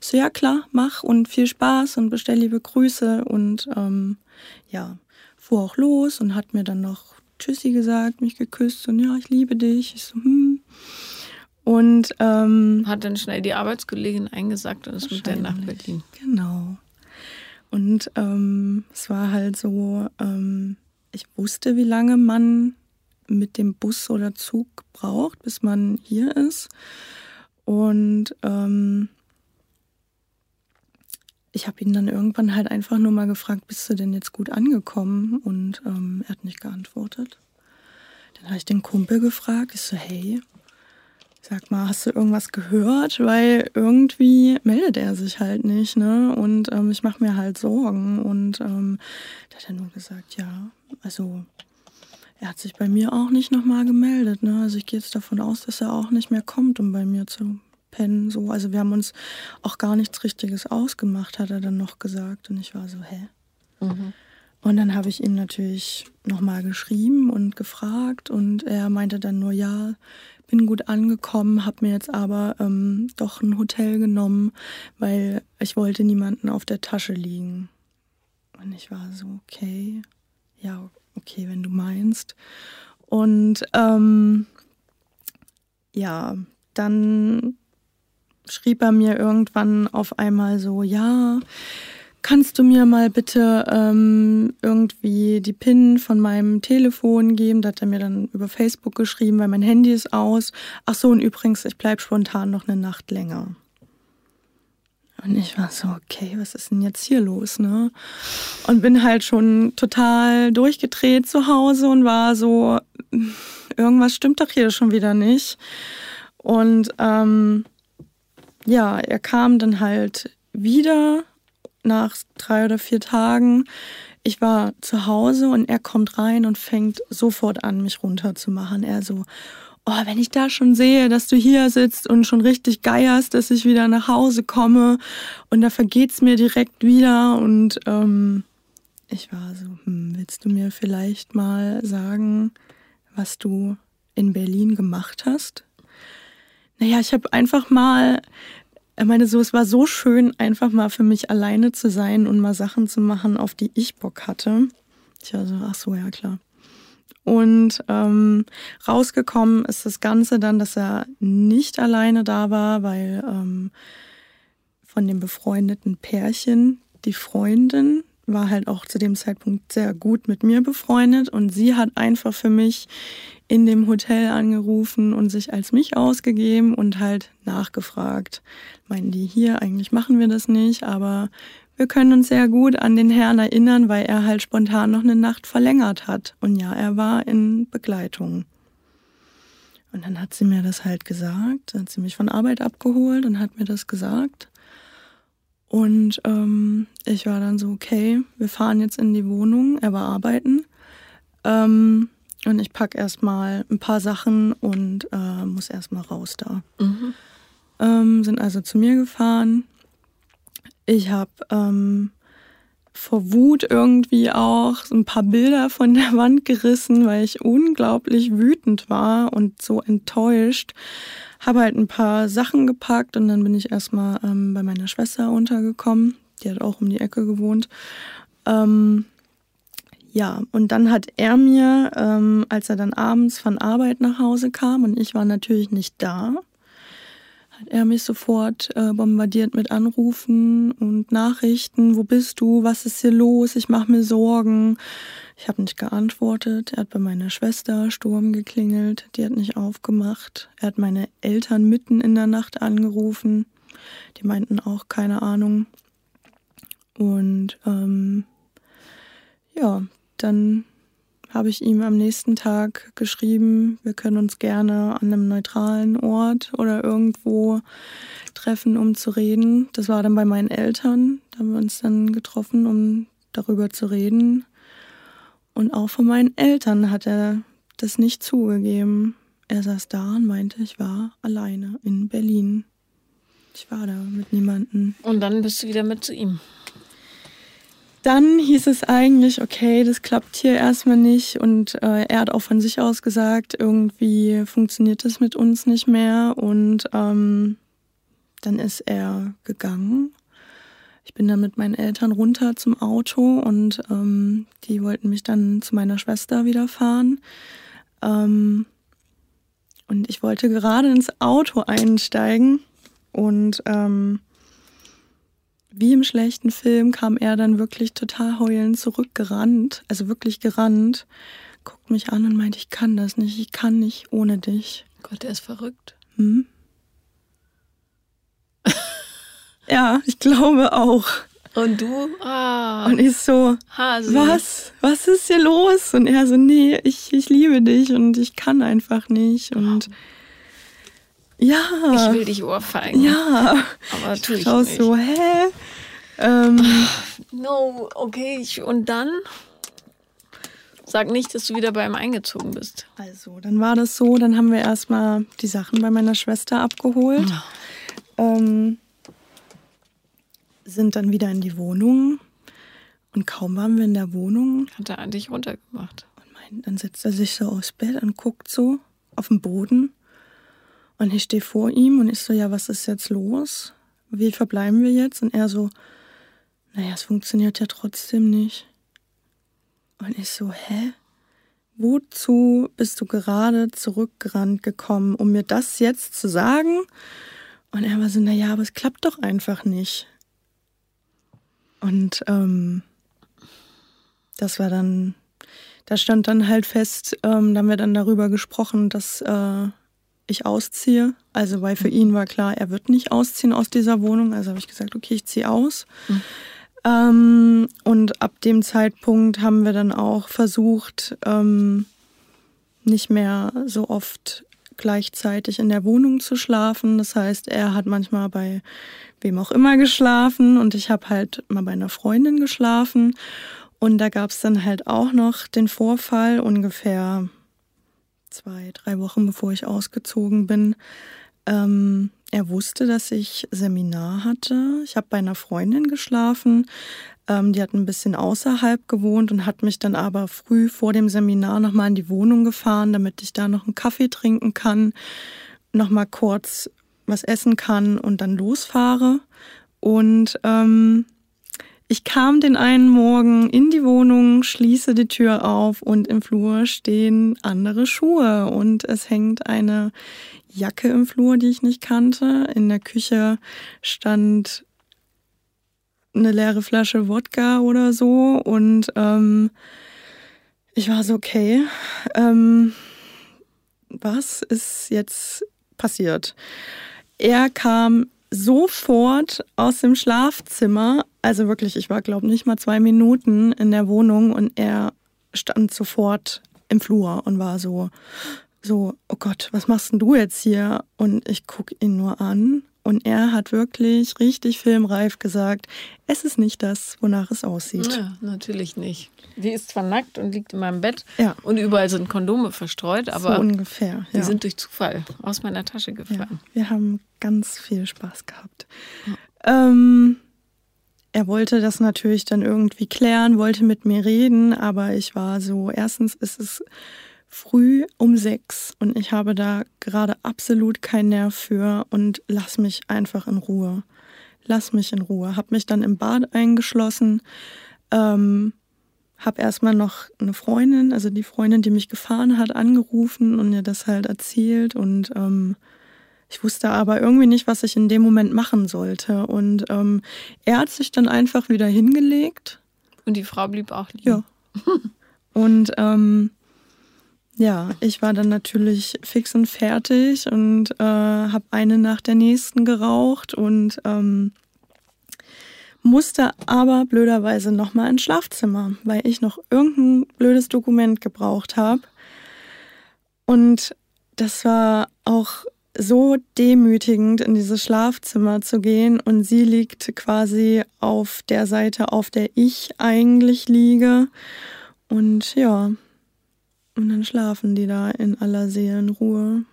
Ich so, ja klar, mach und viel Spaß und bestell liebe Grüße und ähm, ja, fuhr auch los und hat mir dann noch Tschüssi gesagt, mich geküsst und ja, ich liebe dich. Ich so, hm. Und ähm, hat dann schnell die Arbeitskollegin eingesagt und ist mit der nach Berlin. Genau. Und ähm, es war halt so, ähm, ich wusste, wie lange man mit dem Bus oder Zug braucht, bis man hier ist. Und ähm, ich habe ihn dann irgendwann halt einfach nur mal gefragt, bist du denn jetzt gut angekommen? Und ähm, er hat nicht geantwortet. Dann habe ich den Kumpel gefragt, ich so, hey, sag mal, hast du irgendwas gehört? Weil irgendwie meldet er sich halt nicht, ne? Und ähm, ich mache mir halt Sorgen. Und ähm, da hat er nur gesagt, ja, also er hat sich bei mir auch nicht nochmal gemeldet, ne? Also ich gehe jetzt davon aus, dass er auch nicht mehr kommt, um bei mir zu pennen. So. Also wir haben uns auch gar nichts Richtiges ausgemacht, hat er dann noch gesagt. Und ich war so, hä? Mhm. Und dann habe ich ihm natürlich nochmal geschrieben und gefragt und er meinte dann nur, ja, bin gut angekommen, habe mir jetzt aber ähm, doch ein Hotel genommen, weil ich wollte niemanden auf der Tasche liegen. Und ich war so, okay, ja, okay, wenn du meinst. Und ähm, ja, dann schrieb er mir irgendwann auf einmal so, ja, kannst du mir mal bitte ähm, irgendwie die PIN von meinem Telefon geben? Da hat er mir dann über Facebook geschrieben, weil mein Handy ist aus. Ach so, und übrigens, ich bleib spontan noch eine Nacht länger. Und ich war so, okay, was ist denn jetzt hier los, ne? Und bin halt schon total durchgedreht zu Hause und war so, irgendwas stimmt doch hier schon wieder nicht. Und ähm, ja, er kam dann halt wieder nach drei oder vier Tagen. Ich war zu Hause und er kommt rein und fängt sofort an, mich runterzumachen. Er so, oh, wenn ich da schon sehe, dass du hier sitzt und schon richtig geierst, dass ich wieder nach Hause komme und da vergeht's mir direkt wieder und ähm, ich war so, hm, willst du mir vielleicht mal sagen, was du in Berlin gemacht hast? Naja, ich habe einfach mal, ich meine, so, es war so schön, einfach mal für mich alleine zu sein und mal Sachen zu machen, auf die ich Bock hatte. Ich war so, ach so, ja klar. Und ähm, rausgekommen ist das Ganze dann, dass er nicht alleine da war, weil ähm, von dem befreundeten Pärchen die Freundin war halt auch zu dem Zeitpunkt sehr gut mit mir befreundet und sie hat einfach für mich in dem Hotel angerufen und sich als mich ausgegeben und halt nachgefragt. Meinen die hier, eigentlich machen wir das nicht, aber wir können uns sehr gut an den Herrn erinnern, weil er halt spontan noch eine Nacht verlängert hat. Und ja, er war in Begleitung. Und dann hat sie mir das halt gesagt, dann hat sie mich von Arbeit abgeholt und hat mir das gesagt. Und ähm, ich war dann so, okay, wir fahren jetzt in die Wohnung, er war arbeiten. Ähm, und ich packe erstmal ein paar Sachen und äh, muss erstmal raus da. Mhm. Ähm, sind also zu mir gefahren. Ich habe ähm, vor Wut irgendwie auch ein paar Bilder von der Wand gerissen, weil ich unglaublich wütend war und so enttäuscht. Habe halt ein paar Sachen gepackt und dann bin ich erstmal ähm, bei meiner Schwester untergekommen. Die hat auch um die Ecke gewohnt. Ähm, ja, und dann hat er mir, ähm, als er dann abends von Arbeit nach Hause kam und ich war natürlich nicht da, hat er mich sofort äh, bombardiert mit Anrufen und Nachrichten. Wo bist du? Was ist hier los? Ich mache mir Sorgen. Ich habe nicht geantwortet. Er hat bei meiner Schwester Sturm geklingelt. Die hat nicht aufgemacht. Er hat meine Eltern mitten in der Nacht angerufen. Die meinten auch keine Ahnung. Und ähm, ja, dann habe ich ihm am nächsten Tag geschrieben, wir können uns gerne an einem neutralen Ort oder irgendwo treffen, um zu reden. Das war dann bei meinen Eltern. Da haben wir uns dann getroffen, um darüber zu reden. Und auch von meinen Eltern hat er das nicht zugegeben. Er saß da und meinte, ich war alleine in Berlin. Ich war da mit niemandem. Und dann bist du wieder mit zu ihm dann hieß es eigentlich, okay, das klappt hier erstmal nicht. Und äh, er hat auch von sich aus gesagt, irgendwie funktioniert das mit uns nicht mehr. Und ähm, dann ist er gegangen. Ich bin dann mit meinen Eltern runter zum Auto und ähm, die wollten mich dann zu meiner Schwester wieder fahren. Ähm, und ich wollte gerade ins Auto einsteigen und ähm, wie im schlechten Film kam er dann wirklich total heulend zurückgerannt, also wirklich gerannt, guckt mich an und meint, ich kann das nicht, ich kann nicht ohne dich. Gott, er ist verrückt. Hm? ja, ich glaube auch. Und du? Ah. Und ich so, Hase. was? Was ist hier los? Und er so, nee, ich, ich liebe dich und ich kann einfach nicht. Und oh. Ja. Ich will dich ohrfeigen. Ja. Aber tu ich, ich nicht. so, hä? Ähm, no, okay. Ich, und dann? Sag nicht, dass du wieder bei ihm eingezogen bist. Also, dann war das so, dann haben wir erstmal die Sachen bei meiner Schwester abgeholt. Ja. Ähm, sind dann wieder in die Wohnung. Und kaum waren wir in der Wohnung. Hat er an dich runtergemacht. Und mein, dann setzt er sich so aufs Bett und guckt so auf den Boden. Und ich stehe vor ihm und ich so, ja, was ist jetzt los? Wie verbleiben wir jetzt? Und er so, naja, es funktioniert ja trotzdem nicht. Und ich so, hä? Wozu bist du gerade zurückgerannt gekommen, um mir das jetzt zu sagen? Und er war so, naja, aber es klappt doch einfach nicht. Und ähm, das war dann, da stand dann halt fest, ähm, da haben wir dann darüber gesprochen, dass äh, ich ausziehe. Also weil für ihn war klar, er wird nicht ausziehen aus dieser Wohnung. Also habe ich gesagt, okay, ich ziehe aus. Mhm. Ähm, und ab dem Zeitpunkt haben wir dann auch versucht, ähm, nicht mehr so oft gleichzeitig in der Wohnung zu schlafen. Das heißt, er hat manchmal bei wem auch immer geschlafen und ich habe halt mal bei einer Freundin geschlafen. Und da gab es dann halt auch noch den Vorfall, ungefähr zwei, drei Wochen bevor ich ausgezogen bin. Ähm, er wusste, dass ich Seminar hatte. Ich habe bei einer Freundin geschlafen. Ähm, die hat ein bisschen außerhalb gewohnt und hat mich dann aber früh vor dem Seminar nochmal in die Wohnung gefahren, damit ich da noch einen Kaffee trinken kann, nochmal kurz was essen kann und dann losfahre. Und ähm, ich kam den einen Morgen in die Wohnung, schließe die Tür auf und im Flur stehen andere Schuhe und es hängt eine Jacke im Flur, die ich nicht kannte. In der Küche stand eine leere Flasche Wodka oder so und ähm, ich war so, okay, ähm, was ist jetzt passiert? Er kam sofort aus dem Schlafzimmer, also wirklich, ich war glaube nicht mal zwei Minuten in der Wohnung und er stand sofort im Flur und war so, so, oh Gott, was machst denn du jetzt hier? Und ich gucke ihn nur an Und er hat wirklich richtig filmreif gesagt, es ist nicht das, wonach es aussieht. Ja, natürlich nicht. Die ist zwar nackt und liegt in meinem Bett ja. und überall sind Kondome verstreut, aber so ungefähr, ja. die sind durch Zufall aus meiner Tasche gefallen. Ja, wir haben ganz viel Spaß gehabt. Ähm, er wollte das natürlich dann irgendwie klären, wollte mit mir reden, aber ich war so, erstens ist es früh um sechs und ich habe da gerade absolut keinen Nerv für und lass mich einfach in Ruhe. Lass mich in Ruhe. Hab mich dann im Bad eingeschlossen, ähm, hab erstmal noch eine Freundin, also die Freundin, die mich gefahren hat, angerufen und ihr das halt erzählt und ähm, ich wusste aber irgendwie nicht, was ich in dem Moment machen sollte. Und ähm, er hat sich dann einfach wieder hingelegt. Und die Frau blieb auch liegen. Ja. und ähm, ja, ich war dann natürlich fix und fertig und äh, habe eine nach der nächsten geraucht und ähm, musste aber blöderweise nochmal ins Schlafzimmer, weil ich noch irgendein blödes Dokument gebraucht habe. Und das war auch so demütigend, in dieses Schlafzimmer zu gehen und sie liegt quasi auf der Seite, auf der ich eigentlich liege. Und ja, und dann schlafen die da in aller Seelenruhe.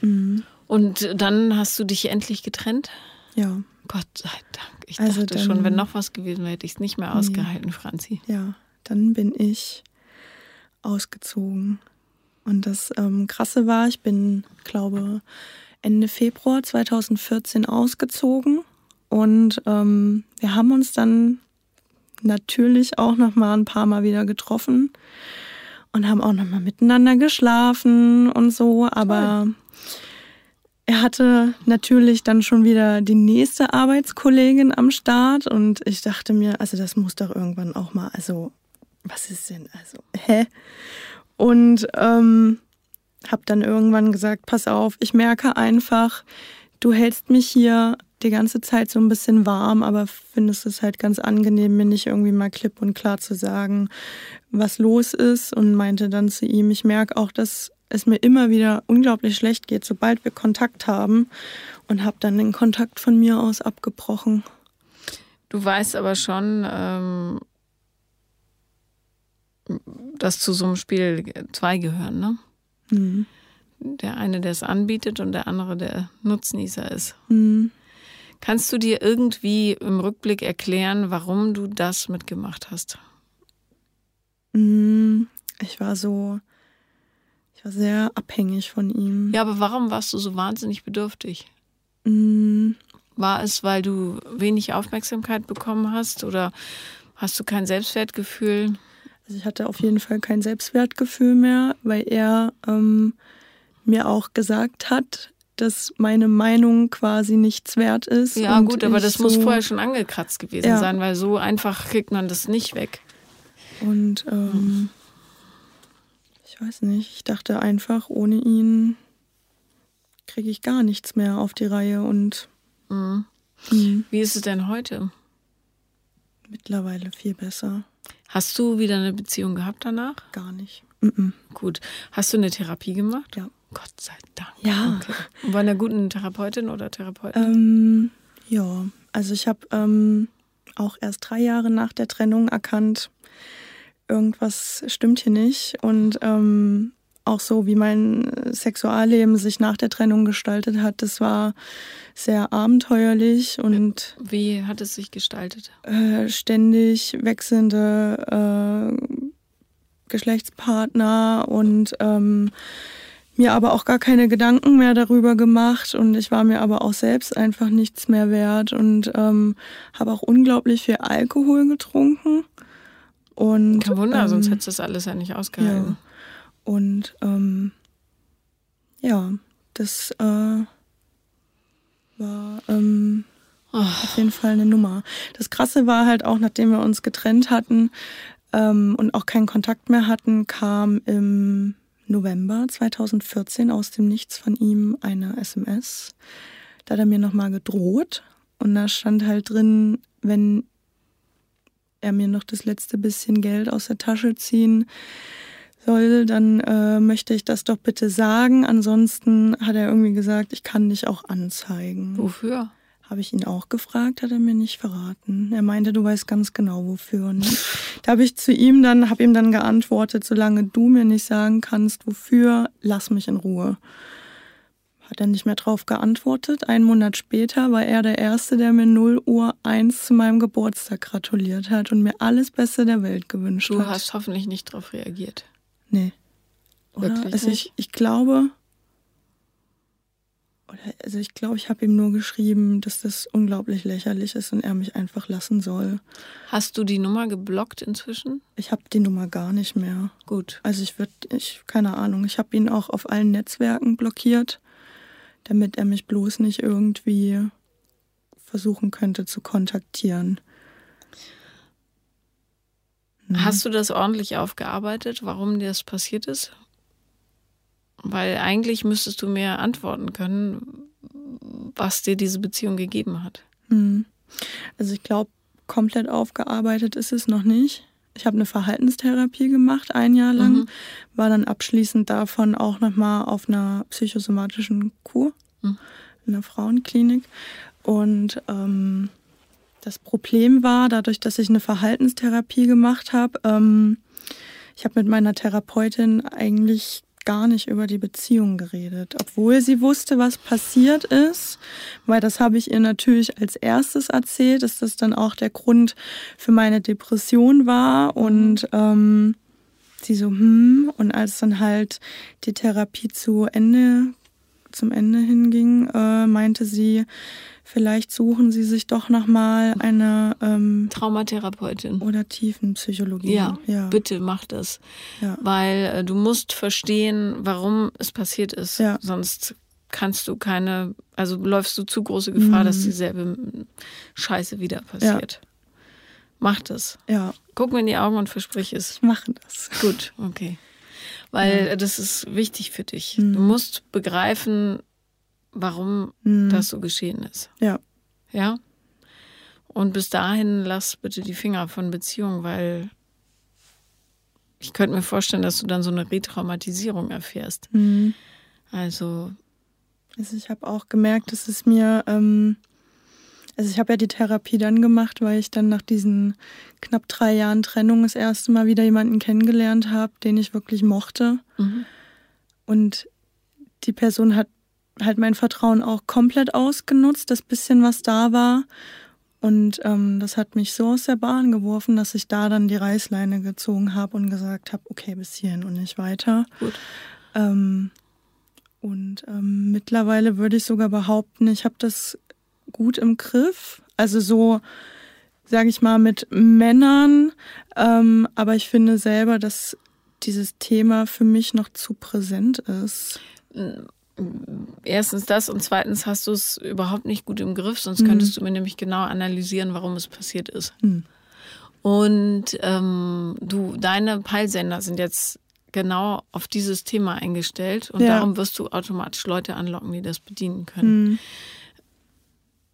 Mhm. Und dann hast du dich endlich getrennt? Ja. Gott sei Dank. Ich also dachte dann, schon, wenn noch was gewesen wäre, hätte ich es nicht mehr ausgehalten, nee. Franzi. Ja, dann bin ich ausgezogen. Und das ähm, Krasse war, ich bin, glaube Ende Februar 2014 ausgezogen. Und ähm, wir haben uns dann natürlich auch noch mal ein paar Mal wieder getroffen und haben auch noch mal miteinander geschlafen und so. Aber Toll. er hatte natürlich dann schon wieder die nächste Arbeitskollegin am Start und ich dachte mir, also das muss doch irgendwann auch mal, also was ist denn, also hä? Und ähm, habe dann irgendwann gesagt, pass auf, ich merke einfach, du hältst mich hier die ganze Zeit so ein bisschen warm, aber findest es halt ganz angenehm, mir nicht irgendwie mal klipp und klar zu sagen, was los ist und meinte dann zu ihm, ich merke auch, dass es mir immer wieder unglaublich schlecht geht, sobald wir Kontakt haben und habe dann den Kontakt von mir aus abgebrochen. Du weißt aber schon, ähm, dass zu so einem Spiel zwei gehören, ne? Mhm. Der eine, der es anbietet und der andere, der Nutznießer ist. Mhm. Kannst du dir irgendwie im Rückblick erklären, warum du das mitgemacht hast? Mm, ich war so, ich war sehr abhängig von ihm. Ja, aber warum warst du so wahnsinnig bedürftig? Mm. War es, weil du wenig Aufmerksamkeit bekommen hast oder hast du kein Selbstwertgefühl? Also ich hatte auf jeden Fall kein Selbstwertgefühl mehr, weil er ähm, mir auch gesagt hat, dass meine Meinung quasi nichts wert ist. Ja, gut, aber das so muss vorher schon angekratzt gewesen ja. sein, weil so einfach kriegt man das nicht weg. Und ähm, ich weiß nicht, ich dachte einfach, ohne ihn kriege ich gar nichts mehr auf die Reihe. Und mhm. Mhm. wie ist es denn heute? Mittlerweile viel besser. Hast du wieder eine Beziehung gehabt danach? Gar nicht. Mhm. Gut. Hast du eine Therapie gemacht? Ja. Gott sei Dank. Ja. Okay. Und bei einer guten Therapeutin oder Therapeutin? Ähm, ja, also ich habe ähm, auch erst drei Jahre nach der Trennung erkannt, irgendwas stimmt hier nicht. Und ähm, auch so, wie mein Sexualleben sich nach der Trennung gestaltet hat, das war sehr abenteuerlich und. Wie hat es sich gestaltet? Äh, ständig wechselnde äh, Geschlechtspartner und ähm, mir aber auch gar keine Gedanken mehr darüber gemacht und ich war mir aber auch selbst einfach nichts mehr wert und ähm, habe auch unglaublich viel Alkohol getrunken. Und, Kein Wunder, ähm, sonst hättest du das alles ja nicht ausgehalten. Ja. Und ähm, ja, das äh, war ähm, oh. auf jeden Fall eine Nummer. Das Krasse war halt auch, nachdem wir uns getrennt hatten ähm, und auch keinen Kontakt mehr hatten, kam im November 2014 aus dem Nichts von ihm eine SMS. Da hat er mir nochmal gedroht und da stand halt drin, wenn er mir noch das letzte bisschen Geld aus der Tasche ziehen soll, dann äh, möchte ich das doch bitte sagen. Ansonsten hat er irgendwie gesagt, ich kann dich auch anzeigen. Wofür? Habe ich ihn auch gefragt, hat er mir nicht verraten. Er meinte, du weißt ganz genau wofür. Und da habe ich zu ihm dann, habe ihm dann geantwortet, solange du mir nicht sagen kannst, wofür, lass mich in Ruhe. Hat er nicht mehr drauf geantwortet. Einen Monat später war er der Erste, der mir 0 Uhr 1 zu meinem Geburtstag gratuliert hat und mir alles Beste der Welt gewünscht du hat. Du hast hoffentlich nicht darauf reagiert. Nee. Oder? Wirklich also nicht? Ich, ich glaube, also ich glaube, ich habe ihm nur geschrieben, dass das unglaublich lächerlich ist und er mich einfach lassen soll. Hast du die Nummer geblockt inzwischen? Ich habe die Nummer gar nicht mehr. Gut. Also ich würde, ich keine Ahnung, ich habe ihn auch auf allen Netzwerken blockiert, damit er mich bloß nicht irgendwie versuchen könnte zu kontaktieren. Hast du das ordentlich aufgearbeitet, warum dir das passiert ist? Weil eigentlich müsstest du mir antworten können, was dir diese Beziehung gegeben hat. Mhm. Also ich glaube, komplett aufgearbeitet ist es noch nicht. Ich habe eine Verhaltenstherapie gemacht, ein Jahr lang, mhm. war dann abschließend davon auch nochmal auf einer psychosomatischen Kur mhm. in einer Frauenklinik. Und ähm, das Problem war, dadurch, dass ich eine Verhaltenstherapie gemacht habe, ähm, ich habe mit meiner Therapeutin eigentlich gar nicht über die Beziehung geredet, obwohl sie wusste, was passiert ist, weil das habe ich ihr natürlich als erstes erzählt, dass das dann auch der Grund für meine Depression war und ähm, sie so, hm, und als dann halt die Therapie zu Ende, zum Ende hinging, äh, meinte sie, vielleicht suchen Sie sich doch nochmal eine ähm, Traumatherapeutin oder Tiefenpsychologie. Ja, ja, bitte mach das. Ja. Weil äh, du musst verstehen, warum es passiert ist. Ja. Sonst kannst du keine, also läufst du zu große Gefahr, mhm. dass dieselbe Scheiße wieder passiert. Ja. Mach das. Ja. Guck mir in die Augen und versprich es. Ich mache das. Gut, okay. Weil ja. das ist wichtig für dich. Mhm. Du musst begreifen, warum mhm. das so geschehen ist. Ja. Ja? Und bis dahin lass bitte die Finger von Beziehungen, weil ich könnte mir vorstellen, dass du dann so eine Retraumatisierung erfährst. Mhm. Also. Also ich habe auch gemerkt, dass es mir, ähm, also ich habe ja die Therapie dann gemacht, weil ich dann nach diesen knapp drei Jahren Trennung das erste Mal wieder jemanden kennengelernt habe, den ich wirklich mochte. Mhm. Und die Person hat halt mein Vertrauen auch komplett ausgenutzt, das bisschen, was da war. Und ähm, das hat mich so aus der Bahn geworfen, dass ich da dann die Reißleine gezogen habe und gesagt habe, okay, bis hierhin und nicht weiter. Gut. Ähm, und ähm, mittlerweile würde ich sogar behaupten, ich habe das gut im Griff. Also so, sage ich mal, mit Männern. Ähm, aber ich finde selber, dass dieses Thema für mich noch zu präsent ist erstens das und zweitens hast du es überhaupt nicht gut im Griff, sonst mhm. könntest du mir nämlich genau analysieren, warum es passiert ist. Mhm. Und ähm, du, deine Peilsender sind jetzt genau auf dieses Thema eingestellt und ja. darum wirst du automatisch Leute anlocken, die das bedienen können. Mhm.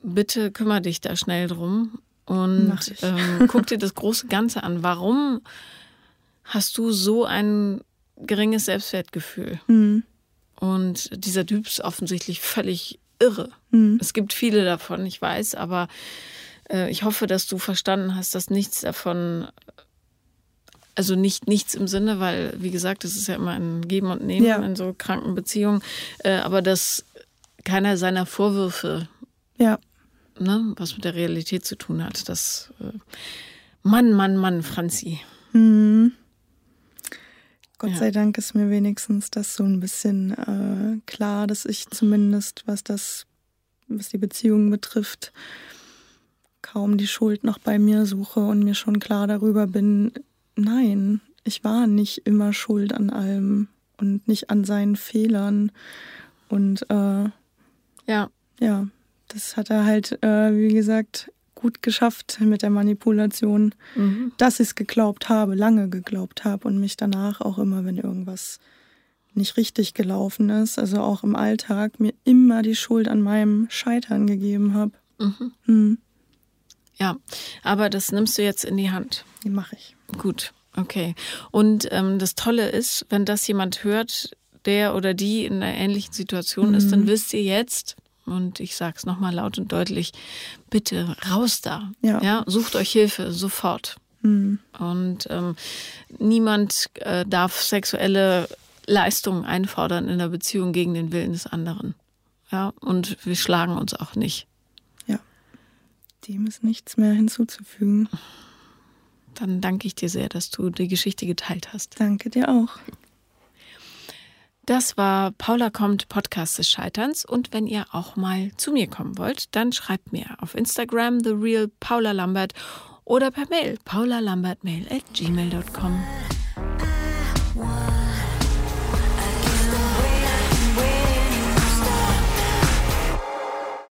Bitte kümmere dich da schnell drum und ähm, guck dir das große Ganze an. Warum hast du so ein geringes Selbstwertgefühl? Mhm. Und dieser Typ ist offensichtlich völlig irre. Mhm. Es gibt viele davon, ich weiß, aber äh, ich hoffe, dass du verstanden hast, dass nichts davon, also nicht nichts im Sinne, weil, wie gesagt, es ist ja immer ein Geben und Nehmen ja. in so kranken Beziehungen, äh, aber dass keiner seiner Vorwürfe, ja. ne, was mit der Realität zu tun hat, das äh, Mann, Mann, Mann, Franzi. Mhm. Gott ja. sei Dank ist mir wenigstens das so ein bisschen äh, klar, dass ich zumindest, was das, was die Beziehung betrifft, kaum die Schuld noch bei mir suche und mir schon klar darüber bin, nein, ich war nicht immer schuld an allem und nicht an seinen Fehlern. Und äh, ja. Ja, das hat er halt, äh, wie gesagt, gut geschafft mit der Manipulation, mhm. dass ich es geglaubt habe, lange geglaubt habe und mich danach auch immer, wenn irgendwas nicht richtig gelaufen ist, also auch im Alltag, mir immer die Schuld an meinem Scheitern gegeben habe. Mhm. Mhm. Ja, aber das nimmst du jetzt in die Hand. Die mache ich. Gut. Okay. Und ähm, das Tolle ist, wenn das jemand hört, der oder die in einer ähnlichen Situation mhm. ist, dann wisst ihr jetzt, und ich sage es nochmal laut und deutlich, bitte raus da. Ja. ja sucht euch Hilfe sofort. Mhm. Und ähm, niemand äh, darf sexuelle Leistungen einfordern in der Beziehung gegen den Willen des anderen. Ja, und wir schlagen uns auch nicht. Ja, dem ist nichts mehr hinzuzufügen. Dann danke ich dir sehr, dass du die Geschichte geteilt hast. Danke dir auch. Das war Paula kommt, Podcast des Scheiterns. Und wenn ihr auch mal zu mir kommen wollt, dann schreibt mir auf Instagram The Real Paula Lambert oder per Mail paulalambertmail at gmail.com.